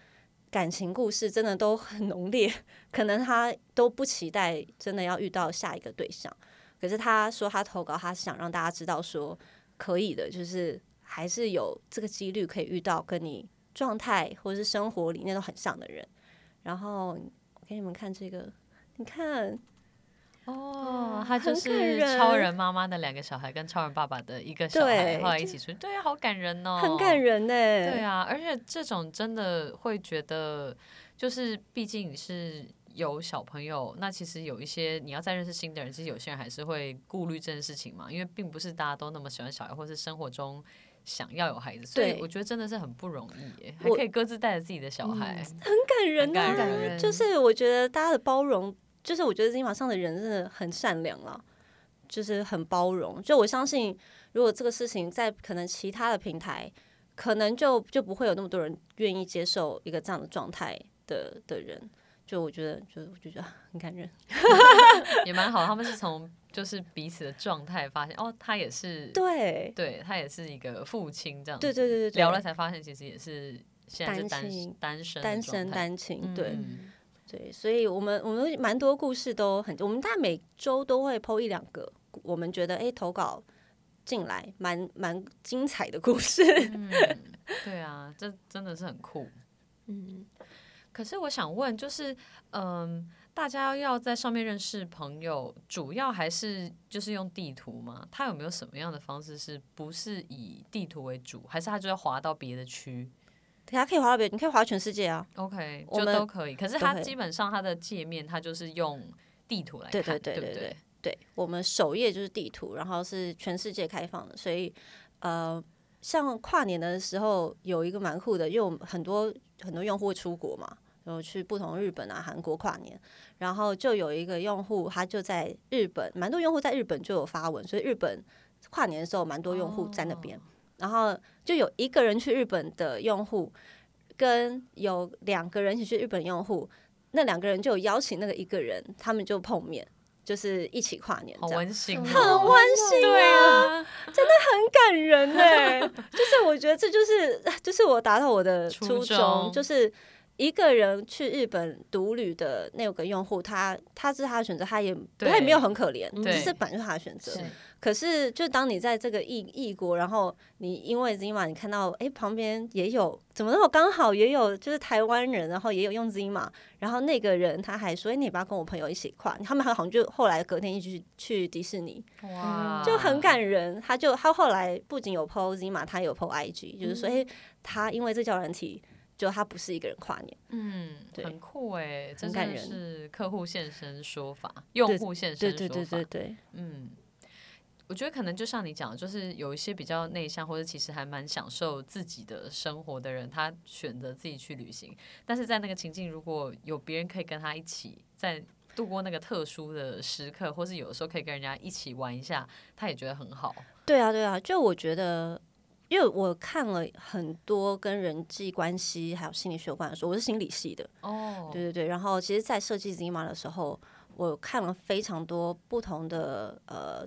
感情故事真的都很浓烈，可能他都不期待真的要遇到下一个对象。可是他说他投稿，他想让大家知道说可以的，就是还是有这个几率可以遇到跟你状态或者是生活理念都很像的人。然后我给你们看这个，你看哦，他就是超人妈妈的两个小孩跟超人爸爸的一个小孩，对后来一起出去，对啊，好感人哦，很感人呢、对啊，而且这种真的会觉得，就是毕竟是有小朋友，那其实有一些你要再认识新的人，其实有些人还是会顾虑这件事情嘛，因为并不是大家都那么喜欢小孩，或是生活中想要有孩子，所以对我觉得真的是很不容易耶，还我可以各自带着自己的小孩，很感人、啊，很感人就是我觉得大家的包容，就是我觉得金马上的人真的很善良了，就是很包容。就我相信，如果这个事情在可能其他的平台，可能就就不会有那么多人愿意接受一个这样的状态的的人。就我觉得，就我就觉得很感人。也蛮好。他们是从就是彼此的状态发现，哦，他也是，对，对他也是一个父亲这样子，对对对对对，聊了才发现，其实也是现在是单单亲单身单身单亲，对。嗯对，所以我们我们蛮多故事都很，我们大概每周都会剖一两个，我们觉得哎、诶投稿进来蛮蛮精彩的故事。嗯，对啊，这真的是很酷。嗯，可是我想问，就是嗯，大家要在上面认识朋友，主要还是就是用地图吗？他有没有什么样的方式是不是以地图为主，还是他就要滑到别的区它可以滑到别，你可以滑全世界啊。？OK，就都可以。可是它基本上它的界面，它就是用地图来看，对对对不对对对，我们首页就是地图，然后是全世界开放的，所以呃，像跨年的时候有一个蛮酷的，因为我们很多很多用户会出国嘛，然后去不同日本啊、韩国跨年，然后就有一个用户他就在日本，蛮多用户在日本就有发文，所以日本跨年的时候蛮多用户在那边，然后就有一个人去日本的用户，跟有两个人一起去日本用户，那两个人就有邀请那个一个人，他们就碰面。就是一起跨年，好温馨。哦，很温馨对啊，真的很感人哎、就是我觉得这就是 就是我达到我的初衷。就是一个人去日本独旅的那个用户，他他是他的选择，他也对。他也没有很可怜，对。只是本来就是他的选择。可是，就当你在这个异异国，然后你因为 Zima，你看到哎、诶旁边也有怎么那么刚好也有就是台湾人，然后也有用 Zima，然后那个人他还说，哎、你要不要跟我朋友一起跨？他们好像就后来隔天一起去去迪士尼，哇，就很感人。他就他后来不仅有 PO Zima，他也有 PO IG，就是说，哎、他因为这叫人体，就他不是一个人跨年，嗯，对很酷哎，这真的很感人是客户现身说法，用户现身说法，对对对对对，嗯，我觉得可能就像你讲的，就是有一些比较内向或者其实还蛮享受自己的生活的人，他选择自己去旅行，但是在那个情境，如果有别人可以跟他一起在度过那个特殊的时刻，或是有的时候可以跟人家一起玩一下，他也觉得很好。对啊对啊，就我觉得。因为我看了很多跟人际关系还有心理学有关的书，我是心理系的，哦，对对对。然后其实，在设计 Zima 的时候，我看了非常多不同的呃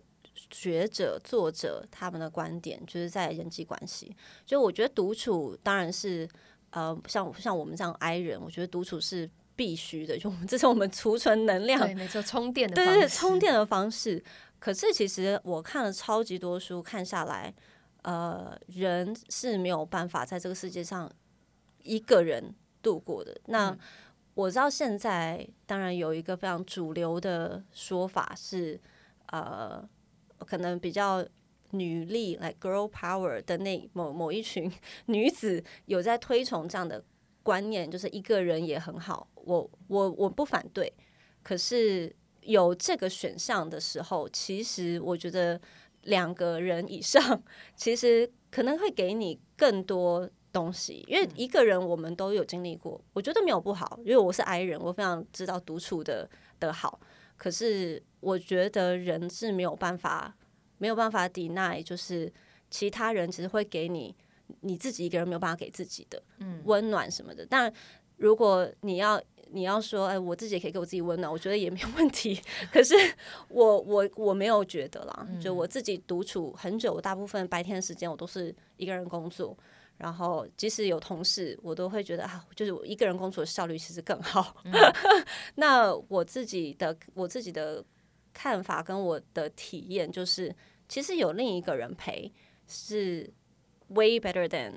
学者、作者他们的观点，就是在人际关系。就我觉得独处当然是呃，像像我们这样 I 人，我觉得独处是必须的，就我们这是我们储存能量对，没错，充电的对对对，充电的方式。可是其实我看了超级多书，看下来，呃，人是没有办法在这个世界上一个人度过的。那、嗯我知道现在当然有一个非常主流的说法是，呃，可能比较女力来、like、girl power 的那某某一群 女子有在推崇这样的观念，就是一个人也很好。我我我不反对，可是有这个选项的时候，其实我觉得两个人以上，其实可能会给你更多东西，因为一个人我们都有经历过，我觉得没有不好，因为我是 I 人，我非常知道独处的的好，可是我觉得人是没有办法没有办法 deny，就是其他人只是会给你你自己一个人没有办法给自己的温暖什么的，但如果你要。你要说，哎，我自己也可以给我自己温暖，我觉得也没有问题。可是我我我没有觉得啦，就我自己独处很久，大部分白天的时间我都是一个人工作，然后即使有同事，我都会觉得啊，就是我一个人工作的效率其实更好。那我自己的我自己的看法跟我的体验就是，其实有另一个人陪是 way better than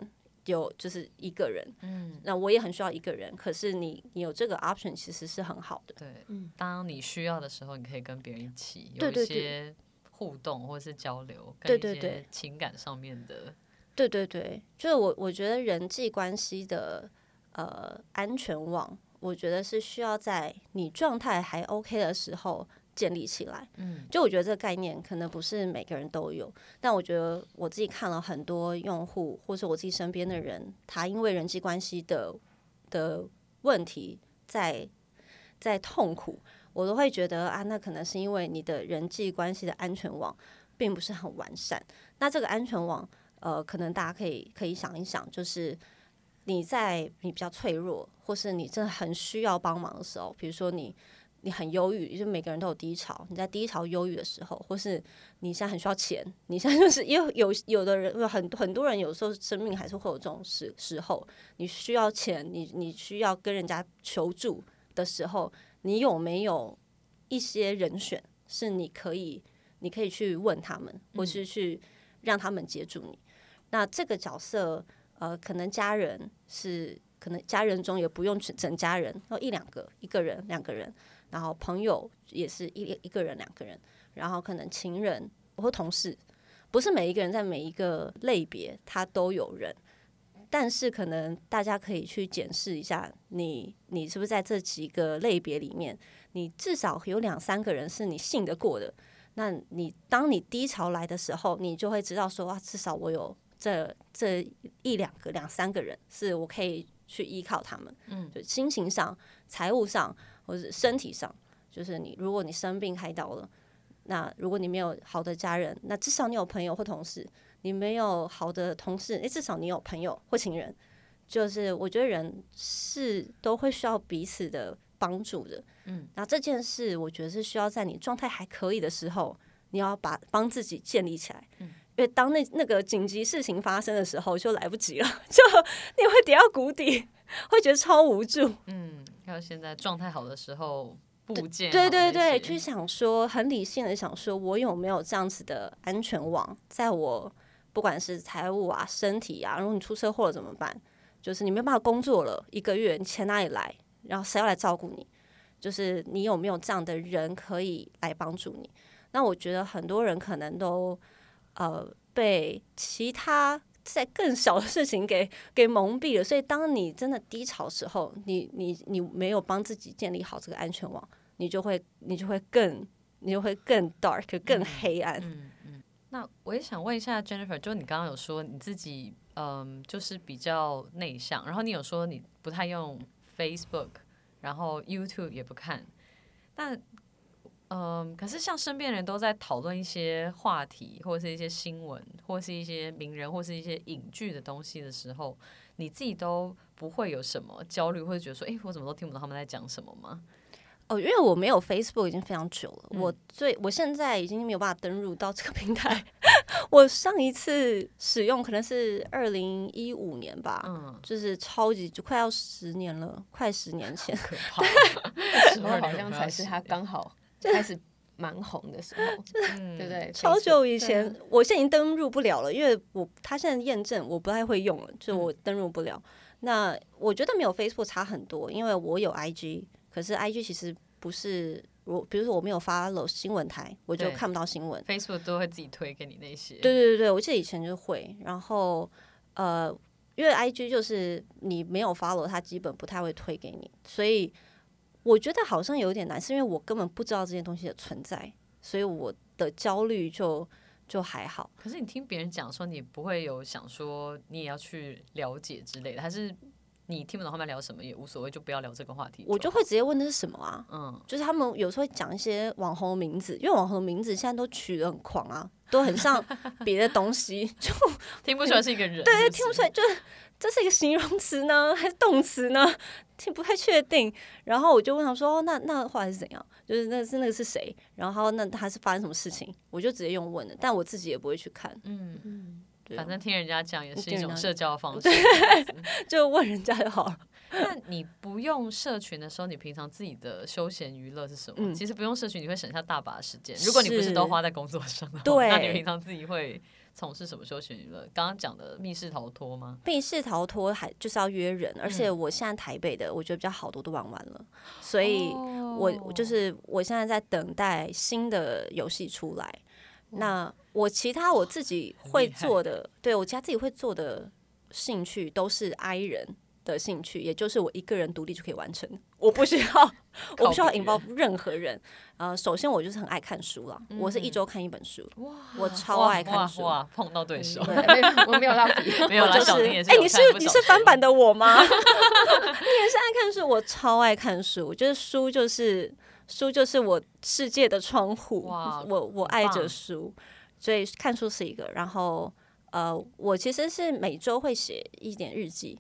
有就是一个人。嗯，那我也很需要一个人，可是你你有这个 option 其实是很好的。对，嗯。当你需要的时候，你可以跟别人一起有一对对对。些互动或者是交流，跟一些对对对。情感上面的，对对对，就是我我觉得人际关系的呃安全网，我觉得是需要在你状态还 OK 的时候建立起来。嗯，就我觉得这个概念可能不是每个人都有，但我觉得我自己看了很多用户，或是我自己身边的人，他因为人际关系的的问题在在痛苦，我都会觉得啊，那可能是因为你的人际关系的安全网并不是很完善。那这个安全网，呃，可能大家可以可以想一想，就是你在你比较脆弱，或是你真的很需要帮忙的时候，比如说你。你很忧郁，就每个人都有低潮。你在低潮、忧郁的时候，或是你现在很需要钱，你现在就是因为有有的人有很很多人有时候生命还是会有这种时时候，你需要钱，你你需要跟人家求助的时候，你有没有一些人选是你可以你可以去问他们，或是去让他们接住你？那这个角色，呃，可能家人是可能家人中也不用整家人，要一两个，一个人、两个人。然后朋友也是一一个人、两个人，然后可能情人或同事，不是每一个人在每一个类别他都有人。但是可能大家可以去检视一下你，你是不是在这几个类别里面，你至少有两三个人是你信得过的。那你当你低潮来的时候，你就会知道说哇，至少我有这这一两个、两三个人是我可以去依靠他们。嗯，就心情上、财务上或者身体上，就是你如果你生病开刀了，那如果你没有好的家人，那至少你有朋友或同事。你没有好的同事，诶，至少你有朋友或情人。就是我觉得人是都会需要彼此的帮助的，嗯，那这件事我觉得是需要在你状态还可以的时候，你要把帮自己建立起来，嗯，因为当那那个紧急事情发生的时候就来不及了，就你会跌到谷底，会觉得超无助，嗯，要现在状态好的时候部件，对对对，去想说很理性的想说，我有没有这样子的安全网，在我。不管是财务啊、身体啊，如果你出车祸了怎么办？就是你没有办法工作了一个月，你钱哪里来？然后谁要来照顾你？就是你有没有这样的人可以来帮助你？那我觉得很多人可能都呃被其他在更小的事情给 给蒙蔽了。所以当你真的低潮时候，你你你没有帮自己建立好这个安全网，你就会你就会更你就会更 dark 更黑暗。嗯嗯那我也想问一下 Jennifer，就你刚刚有说你自己，嗯，就是比较内向，然后你有说你不太用 Facebook，然后 YouTube 也不看，但，嗯，可是像身边人都在讨论一些话题，或者是一些新闻，或是一些名人，或是一些影剧的东西的时候，你自己都不会有什么焦虑，或者觉得说，哎，我怎么都听不懂他们在讲什么吗？哦，因为我没有 Facebook 已经非常久了，我最我现在已经没有办法登入到这个平台。我上一次使用可能是二零一五年吧，嗯，就是超级就快要十年了，快十年前，那时候好像才是他刚好 开始蛮红的时候，对不对？超久以前，我现在已经登入不了了，因为我他现在验证我不太会用了，就我登入不了。那我觉得没有 Facebook 差很多，因为我有 IG。可是 I G 其实不是我，比如说我没有发了新闻台，我就看不到新闻。Facebook 都会自己推给你那些。对对对对，我记得以前就会。然后呃，因为 I G 就是你没有 follow，它基本不太会推给你。所以我觉得好像有点难，是因为我根本不知道这些东西的存在，所以我的焦虑就就还好。可是你听别人讲说，你不会有想说你也要去了解之类的，还是？你听不懂他们聊什么也无所谓，就不要聊这个话题。我就会直接问那是什么啊？嗯，就是他们有时候会讲一些网红名字，因为网红名字现在都取得很狂啊，都很像别的东西，就听不出来是一个人。对，听不出来，就是这是一个形容词呢，还是动词呢？听不太确定。然后我就问他说：“那那后来是怎样？就是那是那个是谁？然后那他是发生什么事情？”我就直接用问的，但我自己也不会去看。嗯嗯。反正听人家讲也是一种社交方式，就问人家就好了。那你不用社群的时候，你平常自己的休闲娱乐是什么？其实不用社群，你会省下大把时间。如果你不是都花在工作上，对，那你平常自己会从事什么休闲娱乐？刚刚讲的密室逃脱吗？密室逃脱还就是要约人，而且我现在台北的我觉得比较好多都玩完了，所以我就是我现在在等待新的游戏出来。那我其他我自己会做的，对我其他自己会做的兴趣都是 I 人的兴趣，也就是我一个人独立就可以完成，我不需要，我不需要引爆任何人。呃，首先我就是很爱看书了，我是一周看一本书，哇，我超爱看书，碰到对手，我没有到底，没有啦，就是哎，你是你是翻版的我吗？你也是爱看书，我超爱看书，我觉得书就是。书就是我世界的窗户，我我爱着书，所以看书是一个。然后呃，我其实是每周会写一点日记，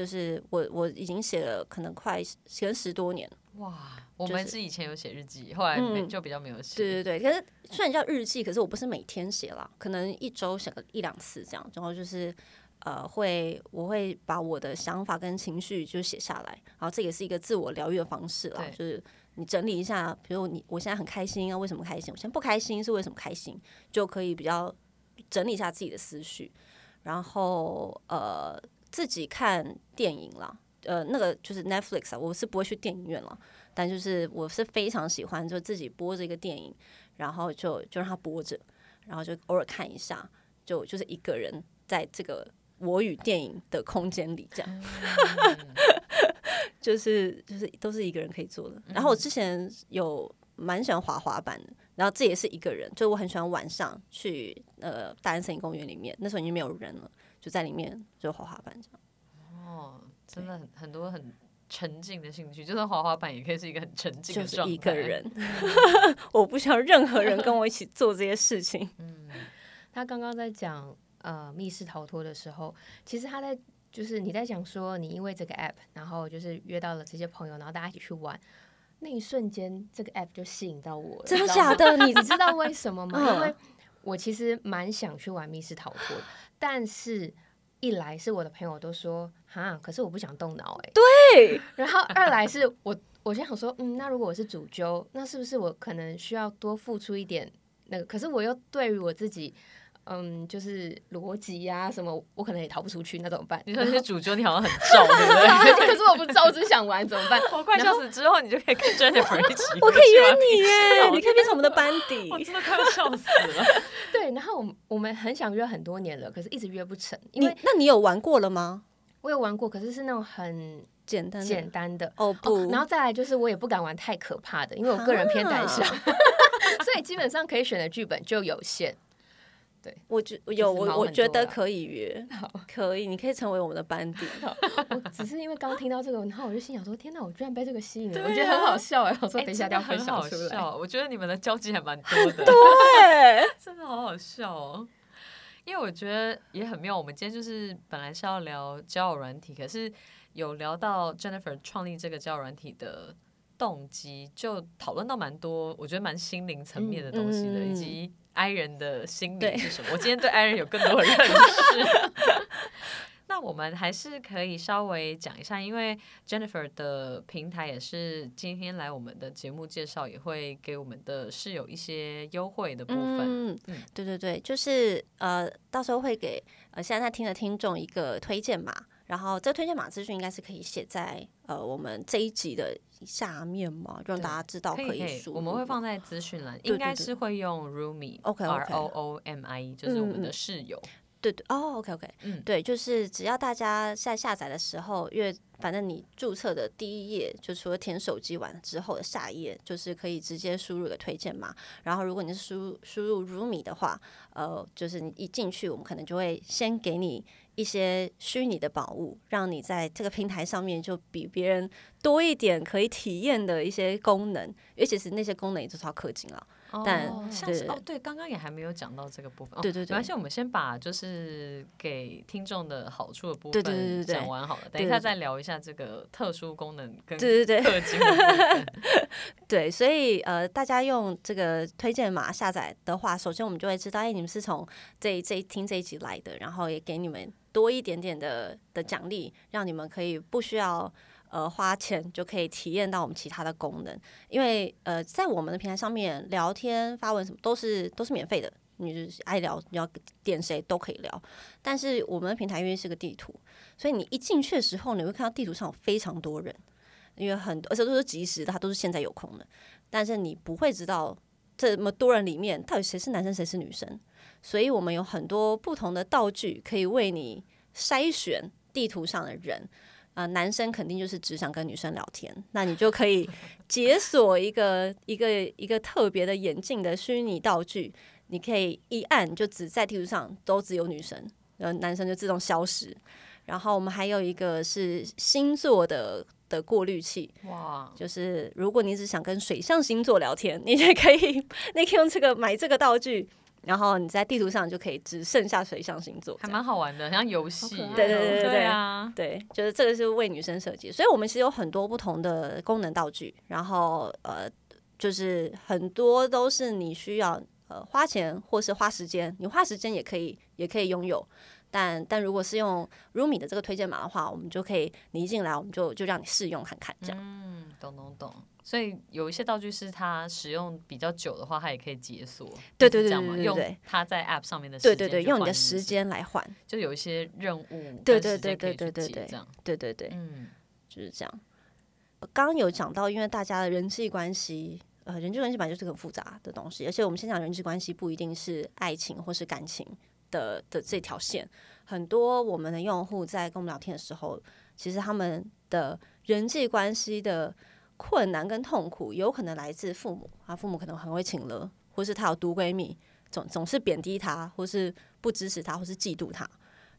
就是我我已经写了可能快写十多年。哇，我们是以前有写日记，后来就比较没有写。对对对，可是虽然叫日记，可是我不是每天写啦，可能一周写个一两次这样。然后就是呃，会我会把我的想法跟情绪就写下来，然后这也是一个自我疗愈的方式啦，就是。你整理一下，比如你我现在很开心啊，为什么开心？我现在不开心是为什么开心？就可以比较整理一下自己的思绪，然后呃自己看电影了，呃那个就是 Netflix 啊，我是不会去电影院了，但就是我是非常喜欢就自己播着一个电影，然后就就让它播着，然后就偶尔看一下，就就是一个人在这个我与电影的空间里，这样。嗯 就是就是都是一个人可以做的。然后我之前有蛮喜欢滑滑板的，然后这也是一个人，就我很喜欢晚上去呃大安森林公园里面，那时候已经没有人了，就在里面就滑滑板这样。哦，真的很很多很沉浸的兴趣，就算滑滑板也可以是一个很沉浸的状态。一个人，我不需要任何人跟我一起做这些事情。嗯，他刚刚在讲呃密室逃脱的时候，其实他在就是你在讲说你因为这个 app，然后就是约到了这些朋友，然后大家一起去玩。那一瞬间，这个 app 就吸引到我了，真的假的？你你知道为什么吗？嗯因为我其实蛮想去玩密室逃脱的，但是一来是我的朋友都说哈，可是我不想动脑哎、对，然后二来是我，我就想说，嗯，那如果我是主揪，那是不是我可能需要多付出一点那个？可是我又对于我自己，嗯，就是逻辑呀什么，我可能也逃不出去，那怎么办？你说那些主角你好像很照，对不 对？可是我不知道，我只想玩，怎么办？我快笑死！之后你就可以跟 Jennifer 一起，我可以约你耶，你可以变成我们的班底。我真的快要笑死了。对，然后我们我们很想约很多年了，可是一直约不成，因为那你有玩过了吗？我有玩过，可是是那种很简单的简单的。哦不，哦，然后再来就是我也不敢玩太可怕的，因为我个人偏胆小，所以基本上可以选的剧本就有限。我觉有我我觉得可以 约，可以，你可以成为我们的班底。我只是因为刚听到这个，然后我就心想说：天哪，我居然被这个吸引了，啊我觉得很好笑哎！我说哎等一下要分很好享出来。笑，我觉得你们的交集还蛮多的，对，真的好好笑哦。因为我觉得也很妙，我们今天就是本来是要聊交友软体，可是有聊到 Jennifer 创立这个交友软体的动机，就讨论到蛮多，我觉得蛮心灵层面的东西的，以及 I 人的心对理是什么。我今天对 I 人有更多的认识。那我们还是可以稍微讲一下，因为 Jennifer 的平台也是今天来我们的节目介绍，也会给我们的室友一些优惠的部分。嗯嗯，对对对，就是呃，到时候会给呃现在在听的听众一个推荐码，然后这个推荐码资讯应该是可以写在呃我们这一集的下面嘛，让大家知道可以输入。我们会放在资讯栏，应该是会用 Roomy OK，OK R O O M I E，就是我们的室友。对对哦，OK OK，嗯对，就是只要大家在下载的时候，因为反正你注册的第一页，就除了填手机完之后的下一页，就是可以直接输入一个推荐码。然后如果你是输入输入 Roomy 的话，呃，就是你一进去，我们可能就会先给你一些虚拟的宝物，让你在这个平台上面就比别人多一点可以体验的一些功能，尤其是那些功能也就是要氪金了。但哦像对是哦，对，刚刚也还没有讲到这个部分。哦对对对。没关系，我们先把就是给听众的好处的部分讲完好了，等一下再聊一下这个特殊功能跟对对 对。所以呃，大家用这个推荐码下载的话，首先我们就会知道，哎，你们是从这一这一听这一集来的，然后也给你们多一点点的的奖励，让你们可以不需要呃花钱就可以体验到我们其他的功能。因为呃，在我们的平台上面聊天、发文什么都是都是免费的，你就是爱聊，你要点谁都可以聊。但是我们的平台因为是个地图，所以你一进去的时候，你会看到地图上有非常多人。因为很多，而且都是即时的，它都是现在有空的。但是你不会知道这么多人里面到底谁是男生谁是女生，所以我们有很多不同的道具可以为你筛选地图上的人。啊、男生肯定就是只想跟女生聊天，那你就可以解锁一个一个一个特别的眼镜的虚拟道具，你可以一按就只在地图上都只有女生，然后男生就自动消失。然后我们还有一个是星座的的过滤器，哇，就是如果你只想跟水象星座聊天，你也可以，你可以用这个买这个道具，然后你在地图上就可以只剩下水象星座还。蛮好玩的，像游戏。对对对对对啊，对，就是这个是为女生设计，所以我们其实有很多不同的功能道具，然后呃，就是很多都是你需要呃花钱或是花时间，你花时间也可以也可以拥有。但但如果是用 Roomy 的这个推荐码的话，我们就可以你一进来，我们就就让你试用看看，这样。嗯，懂懂懂。所以有一些道具是它使用比较久的话，它也可以解锁。对对对对对对它在 App 上面的时对对对，用你的时，间来换。就有一些任务对对对对对对对这样。对对对，嗯，就是这样。刚刚有讲到，因为大家的人际关系，呃，人际关系本来就是个很复杂的东西，而且我们先讲人际关系不一定是爱情或是感情的的这条线，很多我们的用户在跟我们聊天的时候，其实他们的人际关系的困难跟痛苦，有可能来自父母，啊，父母可能很会请了，或是他有毒闺蜜，总总是贬低他，或是不支持他，或是嫉妒他。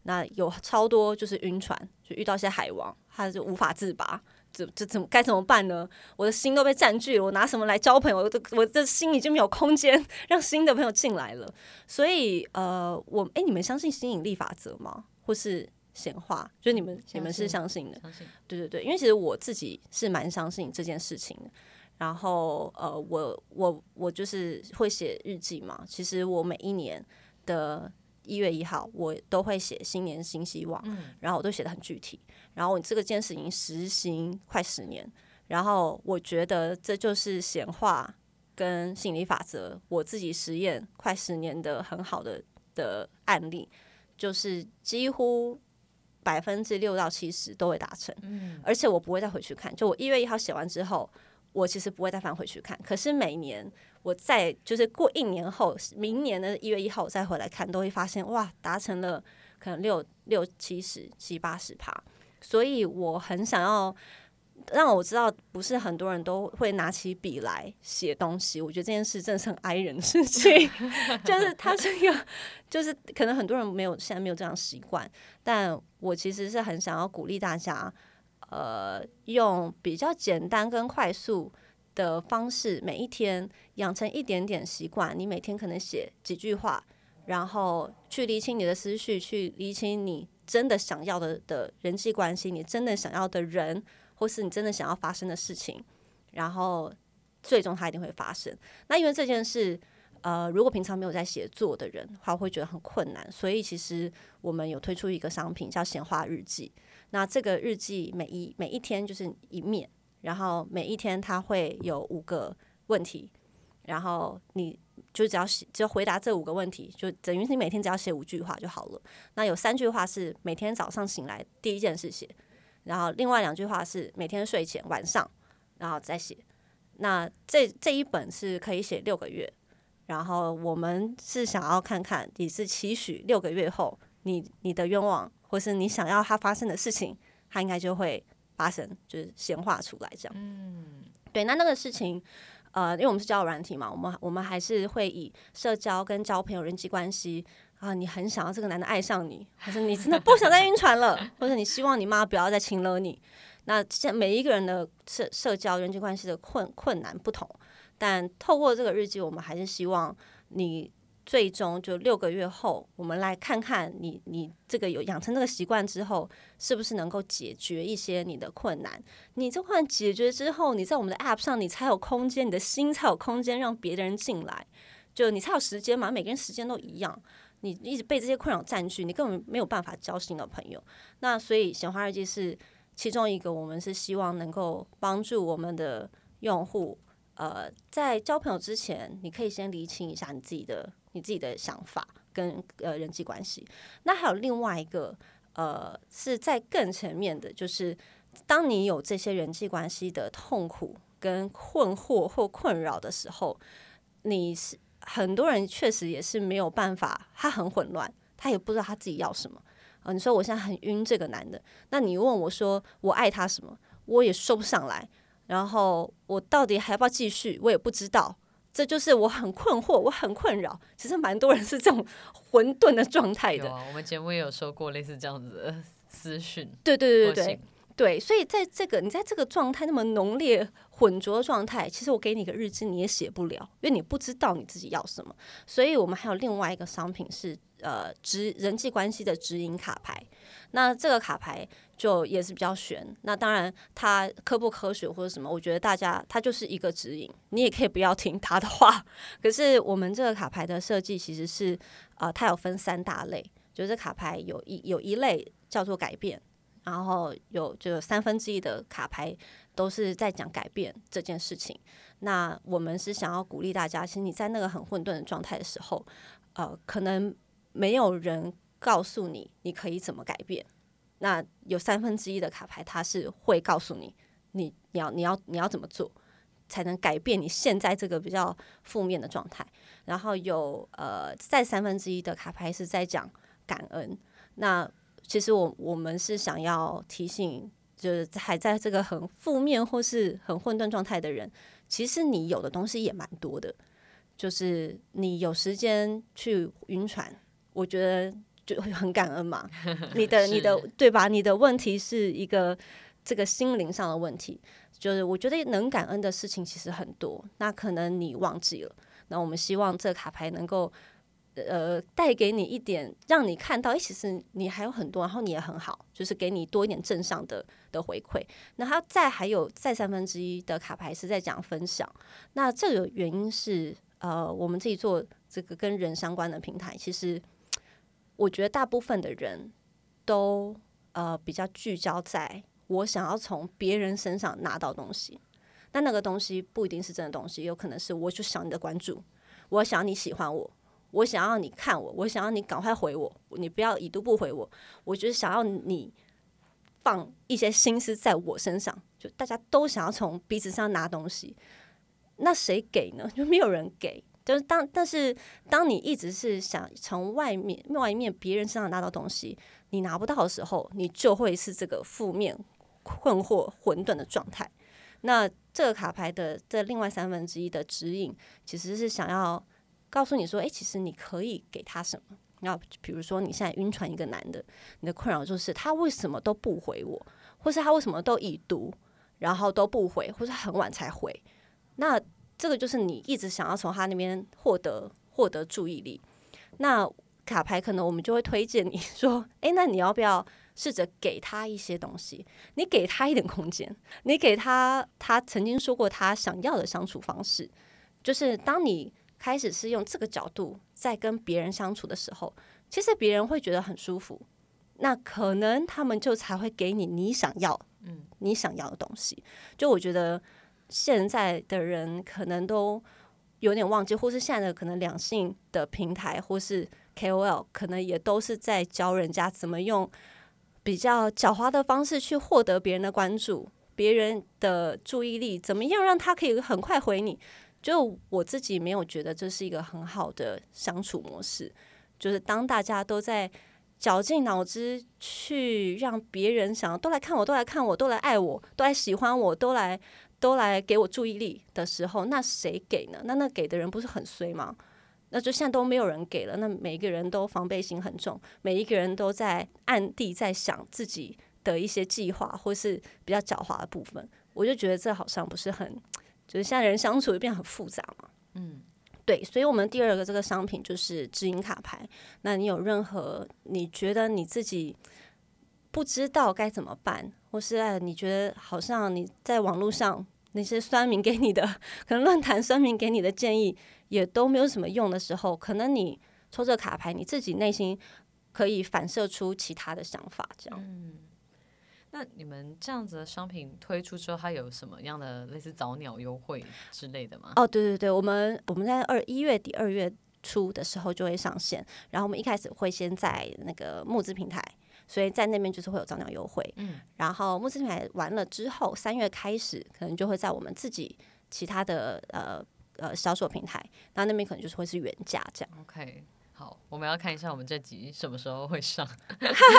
那有超多就是晕船，就遇到一些海王，他就无法自拔，这这怎么该怎么办呢？我的心都被占据了，我拿什么来交朋友？我的我的心已经没有空间 让新的朋友进来了。所以呃，我诶，你们相信吸引力法则吗？或是显化？就你们你们是相信的？相信对对对，因为其实我自己是蛮相信这件事情的。然后呃，我我我就是会写日记嘛。其实我每一年的一月一号，我都会写新年新希望，然后我都写的很具体。然后这个件事已经实行快十年，然后我觉得这就是显化跟心理法则，我自己实验快十年的很好的的案例，就是几乎百分之六到七十都会达成。而且我不会再回去看，就我一月一号写完之后，我其实不会再翻回去看。可是每年我在就是过一年后，明年的一月一号我再回来看，都会发现哇，达成了可能六六七十七八十趴。所以我很想要让我知道，不是很多人都会拿起笔来写东西。我觉得这件事真的是很哀人的事情，就是它是一个，就是可能很多人没有现在没有这样习惯，但我其实是很想要鼓励大家，呃，用比较简单跟快速的方式，每一天养成一点点习惯。你每天可能写几句话，然后去理清你的思绪，去理清你。真的想要的的人际关系，你真的想要的人，或是你真的想要发生的事情，然后最终它一定会发生。那因为这件事，呃，如果平常没有在写作的人，话会觉得很困难。所以其实我们有推出一个商品叫闲话日记。那这个日记每一每一天就是一面，然后每一天它会有五个问题，然后你。就只要写，就回答这五个问题，就等于你每天只要写五句话就好了。那有三句话是每天早上醒来第一件事写，然后另外两句话是每天睡前晚上然后再写。那这这一本是可以写六个月，然后我们是想要看看你是期许六个月后，你你的愿望或是你想要它发生的事情，它应该就会发生，就是显化出来这样。嗯，对，那那个事情。呃，因为我们是交友软体嘛，我们我们还是会以社交跟交朋友、人际关系啊，你很想要这个男的爱上你，或者你真的不想再晕船了，或者你希望你妈不要再亲了你。那现每一个人的社社交人际关系的困困难不同，但透过这个日记，我们还是希望你。最终就六个月后，我们来看看你你这个有养成这个习惯之后，是不是能够解决一些你的困难？你这困难解决之后，你在我们的 App 上，你才有空间，你的心才有空间让别的人进来，就你才有时间嘛。每个人时间都一样，你一直被这些困扰占据，你根本没有办法交新的朋友。那所以显化日记是其中一个，我们是希望能够帮助我们的用户，呃，在交朋友之前，你可以先理清一下你自己的。你自己的想法跟呃人际关系，那还有另外一个呃是在更前面的，就是当你有这些人际关系的痛苦跟困惑或困扰的时候，你是很多人确实也是没有办法，他很混乱，他也不知道他自己要什么啊。你说我现在很晕这个男的，那你问我说我爱他什么，我也说不上来，然后我到底还要不要继续，我也不知道。这就是我很困惑，我很困扰。其实蛮多人是这种混沌的状态的。我们节目也有说过类似这样子的私讯。对对对对对对，所以在这个你在这个状态那么浓烈混浊的状态，其实我给你个日志你也写不了，因为你不知道你自己要什么。所以我们还有另外一个商品是呃指人际关系的指引卡牌。那这个卡牌。就也是比较悬，那当然它科不科学或者什么，我觉得大家它就是一个指引，你也可以不要听他的话。可是我们这个卡牌的设计其实是，呃，它有分三大类，就是卡牌有一有一类叫做改变，然后有就三分之一的卡牌都是在讲改变这件事情。那我们是想要鼓励大家，其实你在那个很混沌的状态的时候，呃，可能没有人告诉你你可以怎么改变。那有三分之一的卡牌，它是会告诉你，你你要你要你要怎么做，才能改变你现在这个比较负面的状态。然后有呃，在三分之一的卡牌是在讲感恩。那其实我我们是想要提醒，就是还在这个很负面或是很混沌状态的人，其实你有的东西也蛮多的，就是你有时间去晕船，我觉得就会很感恩嘛。你的你的对吧？你的问题是一个这个心灵上的问题，就是我觉得能感恩的事情其实很多，那可能你忘记了。那我们希望这个卡牌能够呃带给你一点，让你看到，诶，其实你还有很多，然后你也很好，就是给你多一点正向的的回馈。那它再还有再三分之一的卡牌是在讲分享，那这个原因是呃，我们自己做这个跟人相关的平台，其实我觉得大部分的人都呃比较聚焦在我想要从别人身上拿到东西。那那个东西不一定是真的东西，有可能是我就想你的关注，我想你喜欢我，我想要你看我，我想要你赶快回我，你不要已读不回我，我就是想要你放一些心思在我身上，就大家都想要从彼此上拿东西，那谁给呢？就没有人给。就是当，但是当你一直是想从外面、外面别人身上拿到东西，你拿不到的时候，你就会是这个负面、困惑、混沌的状态。那这个卡牌的这另外三分之一的指引，其实是想要告诉你说，诶，其实你可以给他什么。那比如说你现在晕船一个男的，你的困扰就是他为什么都不回我，或是他为什么都已读，然后都不回，或是很晚才回。那这个就是你一直想要从他那边获得获得注意力。那卡牌可能我们就会推荐你说，诶，那你要不要试着给他一些东西？你给他一点空间，你给他他曾经说过他想要的相处方式，就是当你开始是用这个角度在跟别人相处的时候，其实别人会觉得很舒服，那可能他们就才会给你你想要，嗯，你想要的东西。就我觉得现在的人可能都有点忘记，或是现在的可能两性的平台或是 KOL，可能也都是在教人家怎么用比较狡猾的方式去获得别人的关注、别人的注意力，怎么样让他可以很快回你。就我自己没有觉得这是一个很好的相处模式，就是当大家都在绞尽脑汁去让别人想都来看我，都来看我，都来爱我，都来喜欢我，都来都来给我注意力的时候，那谁给呢？那那给的人不是很衰吗？那就现在都没有人给了，那每一个人都防备心很重，每一个人都在暗地在想自己的一些计划或是比较狡猾的部分，我就觉得这好像不是很。就是现在人相处就变得很复杂嘛，嗯，对，所以我们第二个这个商品就是知音卡牌。那你有任何你觉得你自己不知道该怎么办，或是你觉得好像你在网络上那些酸民给你的，可能论坛酸民给你的建议也都没有什么用的时候，可能你抽这个卡牌，你自己内心可以反射出其他的想法，这样。那你们这样子的商品推出之后，它有什么样的类似早鸟优惠之类的吗？哦，对对对，我们我们在二一月底二月初的时候就会上线，然后我们一开始会先在那个募资平台，所以在那边就是会有早鸟优惠。嗯，然后募资平台完了之后，三月开始可能就会在我们自己其他的呃呃销售平台，那那边可能就是会是原价这样。OK，好，我们要看一下我们这集什么时候会上。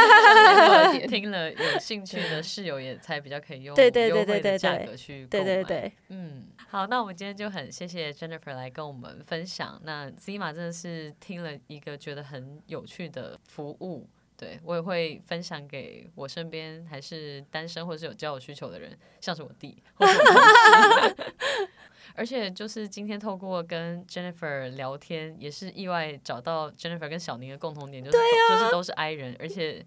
听了有兴趣的室友也才比较可以用对对对优惠的对对价格去购对对买对，嗯，好，那我们今天就很谢谢 Jennifer 来跟我们分享。那 Zima 真的是听了一个觉得很有趣的服务，对我也会分享给我身边还是单身或是有交友需求的人，像是我弟或者我同事。而且就是今天透过跟 Jennifer 聊天，也是意外找到 Jennifer 跟小宁的共同点，就是、就是都是 I 人，而且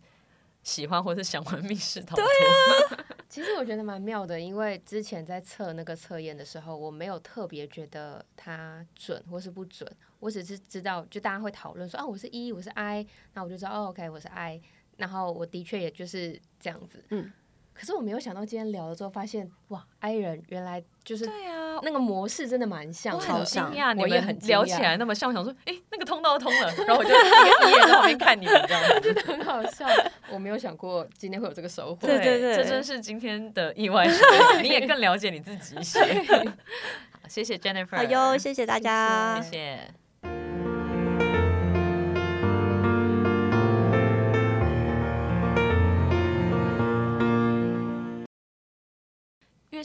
喜欢或者想玩密室逃脱。其实我觉得蛮妙的，因为之前在测那个测验的时候，我没有特别觉得它准或是不准，我只是知道就大家会讨论说啊，我是 E，我是 I，那我就知道哦，OK，我是 I，然后我的确也就是这样子，嗯。可是我没有想到今天聊了之后，发现哇，I 人原来就是对啊，那个模式真的蛮像的，我很惊讶，你们我也很聊起讶来那么像，我想说，哎、那个通道通了，然后我就一眼在旁边看你们这样子。很好笑。我没有想过今天会有这个收获。对对对这真是今天的意外收获。你也更了解你自己一些。好，谢谢 Jennifer，好哟，谢谢大家，谢谢。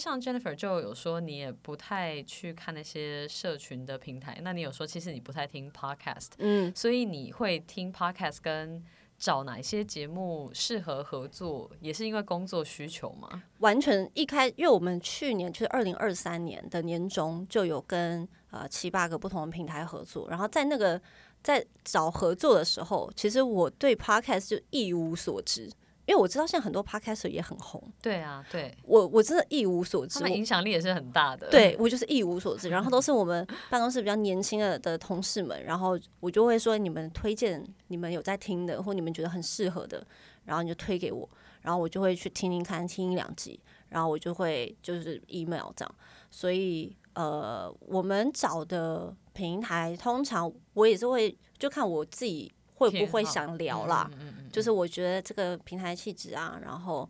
像 Jennifer 就有说你也不太去看那些社群的平台，那你有说其实你不太听 podcast，嗯，所以你会听 podcast 跟找哪一些节目适合合作，也是因为工作需求吗？完全一开，因为我们去年就是二零二三年的年中就有跟呃七八个不同的平台合作，然后在那个在找合作的时候，其实我对 podcast 就一无所知，因为我知道现在很多 podcaster 也很红，对啊，对，我我真的一无所知他，们影响力也是很大的。对 我就是一无所知，然后都是我们办公室比较年轻的的同事们，然后我就会说你们推荐你们有在听的，或你们觉得很适合的，然后你就推给我，然后我就会去听听看，听一两集，然后我就会就是 email 这样，所以呃，我们找的平台通常我也是会就看我自己会不会想聊啦，嗯嗯嗯就是我觉得这个平台气质啊，然后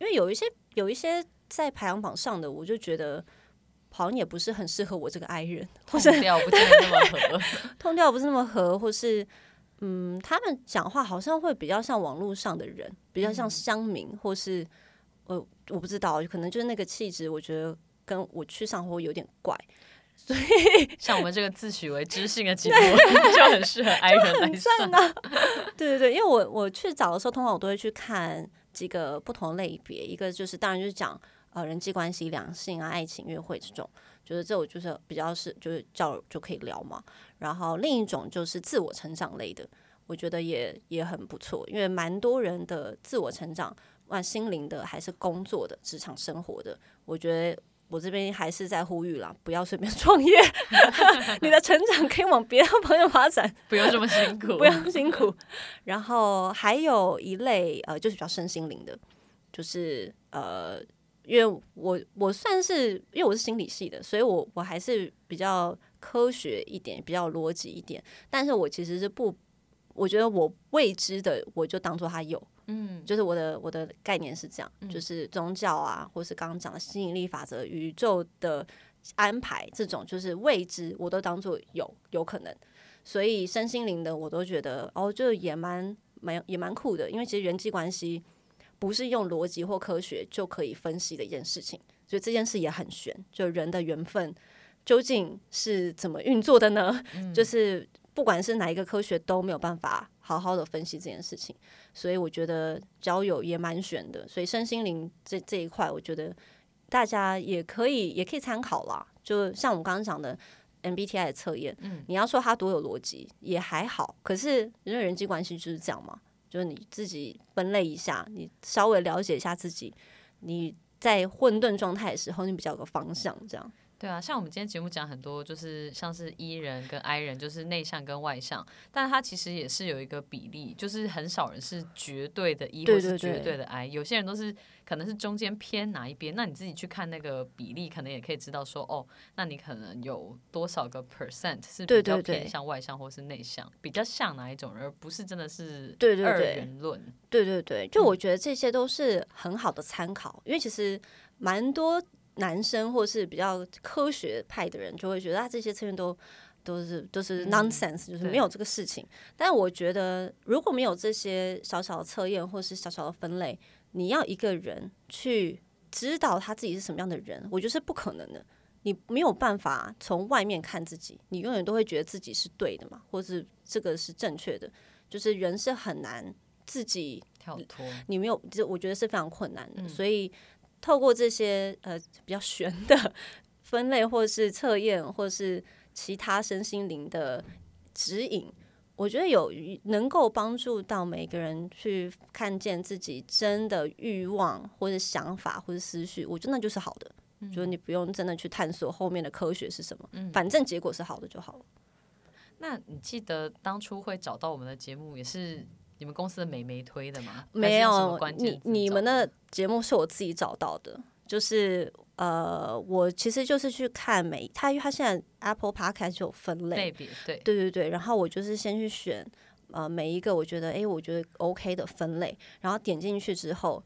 因为有一些有一些在排行榜上的，我就觉得好像也不是很适合我这个 I 人，或是痛调不是那么合。通调不是那么合，或是嗯，他们讲话好像会比较像网络上的人，比较像乡民，或是呃，我不知道，可能就是那个气质，我觉得跟我去上会有点怪。像我们这个自诩为知性的节目，就很适合 I 人来上。啊！对对对，因为我我去找的时候，通常我都会去看几个不同类别，一个就是当然就是讲呃人际关系、两性啊、爱情、约会这种，觉得这我就是比较是就是叫就可以聊嘛。然后另一种就是自我成长类的，我觉得也也很不错，因为蛮多人的自我成长，不管心灵的还是工作的、职场生活的，我觉得。我这边还是在呼吁啦，不要随便 创业，你的成长可以往别的方向发展。不用这么辛苦，不要辛苦。然后还有一类呃，就是比较身心灵的，就是呃，因为我我算是因为我是心理系的，所以我我还是比较科学一点，比较逻辑一点。但是我其实是不，我觉得我未知的，我就当做它有。嗯，就是我的我的概念是这样，就是宗教啊，或是刚刚讲的吸引力法则、宇宙的安排这种，就是未知，我都当做有有可能。所以身心灵的，我都觉得哦，就也蛮蛮也蛮酷的，因为其实人际关系不是用逻辑或科学就可以分析的一件事情，所以这件事也很玄，就人的缘分究竟是怎么运作的呢？就是不管是哪一个科学都没有办法好好的分析这件事情。所以我觉得交友也蛮悬的，所以身心灵这这一块，我觉得大家也可以也可以参考啦。就像我们刚刚讲的 MBTI 的测验，嗯，你要说它多有逻辑也还好，可是因为人际关系就是这样嘛，就是你自己分类一下，你稍微了解一下自己，你在混沌状态的时候，你比较有个方向，这样。对啊，像我们今天节目讲很多，就是像是 E 人跟 I 人，就是内向跟外向，但它其实也是有一个比例，就是很少人是绝对的 E 或是绝对的 I，有些人都是可能是中间偏哪一边。那你自己去看那个比例，可能也可以知道说，哦，那你可能有多少个 percent 是比较偏向外向或是内向，比较像哪一种人，而不是真的是对对二元论。对对对，就我觉得这些都是很好的参考，因为其实蛮多。男生或是比较科学派的人就会觉得啊，这些测验都都是都是 nonsense，就是没有这个事情。但我觉得如果没有这些小小的测验或是小小的分类，你要一个人去知道他自己是什么样的人，我觉得是不可能的。你没有办法从外面看自己，你永远都会觉得自己是对的嘛，或是这个是正确的。就是人是很难自己跳脱，你没有，就我觉得是非常困难的。所以。透过这些呃比较玄的 分类，或是测验，或是其他身心灵的指引，我觉得有能够帮助到每个人去看见自己真的欲望，或者想法，或者思绪，我觉得那就是好的。就是你不用真的去探索后面的科学是什么，反正结果是好的就好了。那你记得当初会找到我们的节目，也是？你们公司的美眉推的吗？没有，你你们的？节目是我自己找到的，就是呃，我其实就是去看每他，因为他现在 Apple Podcast 就有分类，对。对对对，然后我就是先去选呃每一个我觉得哎，我觉得 OK 的分类，然后点进去之后，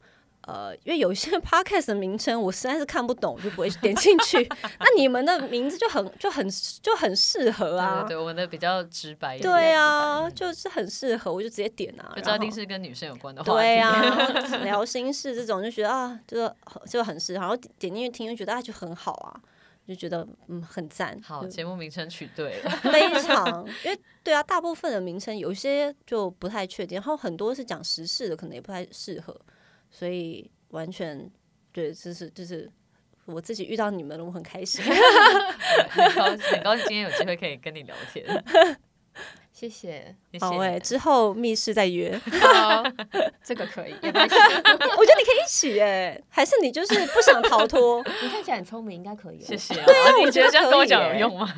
呃，因为有一些 podcast 的名称我实在是看不懂，就不会点进去。那你们的名字就很就很就很适合啊，对对对，我们的比较直白一点，对啊，就是很适合，我就直接点啊，就知道一定是跟女生有关的话题。对 啊，聊心事这种就觉得啊，就是就很适合，然后点进去听就觉得啊就很好啊。就觉得嗯很赞，好节目名称取对了，非常，因为对啊，大部分的名称有些就不太确定，然后很多是讲时事的，可能也不太适合，所以完全对，就是就是我自己遇到你们了，我很开心，很高很高兴今天有机会可以跟你聊天。谢谢，好诶，之后密室再约，好，这个可以。我觉得你可以一起诶，还是你就是不想逃脱？你看起来很聪明，应该可以。谢谢。对啊，你觉得这样跟我讲有用吗？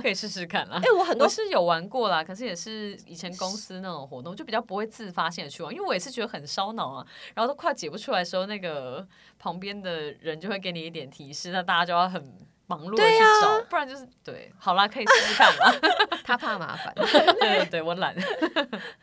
可以试试看啦。哎，我很多是有玩过啦，可是也是以前公司那种活动，就比较不会自发性的去玩，因为我也是觉得很烧脑啊。然后都快解不出来的时候，那个旁边的人就会给你一点提示，那大家就要很。忙碌的去找，不然就是对，好啦，可以试试看啦。他怕麻烦，对对对，我懒。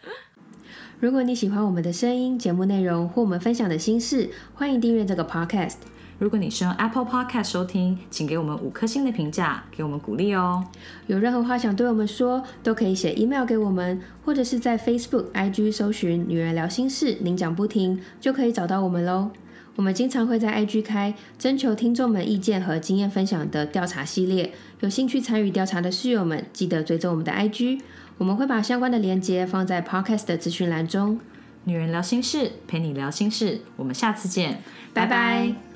如果你喜欢我们的声音、节目内容或我们分享的心事，欢迎订阅这个 podcast。如果你是用 Apple Podcast 收听，请给我们五颗星的评价，给我们鼓励哦。有任何话想对我们说，都可以写 email 给我们，或者是在 Facebook、IG 搜寻“女人聊心事”，您讲不停，就可以找到我们喽。我们经常会在 IG 开征求听众们意见和经验分享的调查系列，有兴趣参与调查的室友们，记得追踪我们的 IG，我们会把相关的链接放在 Podcast 的资讯栏中。女人聊心事，陪你聊心事，我们下次见，拜拜。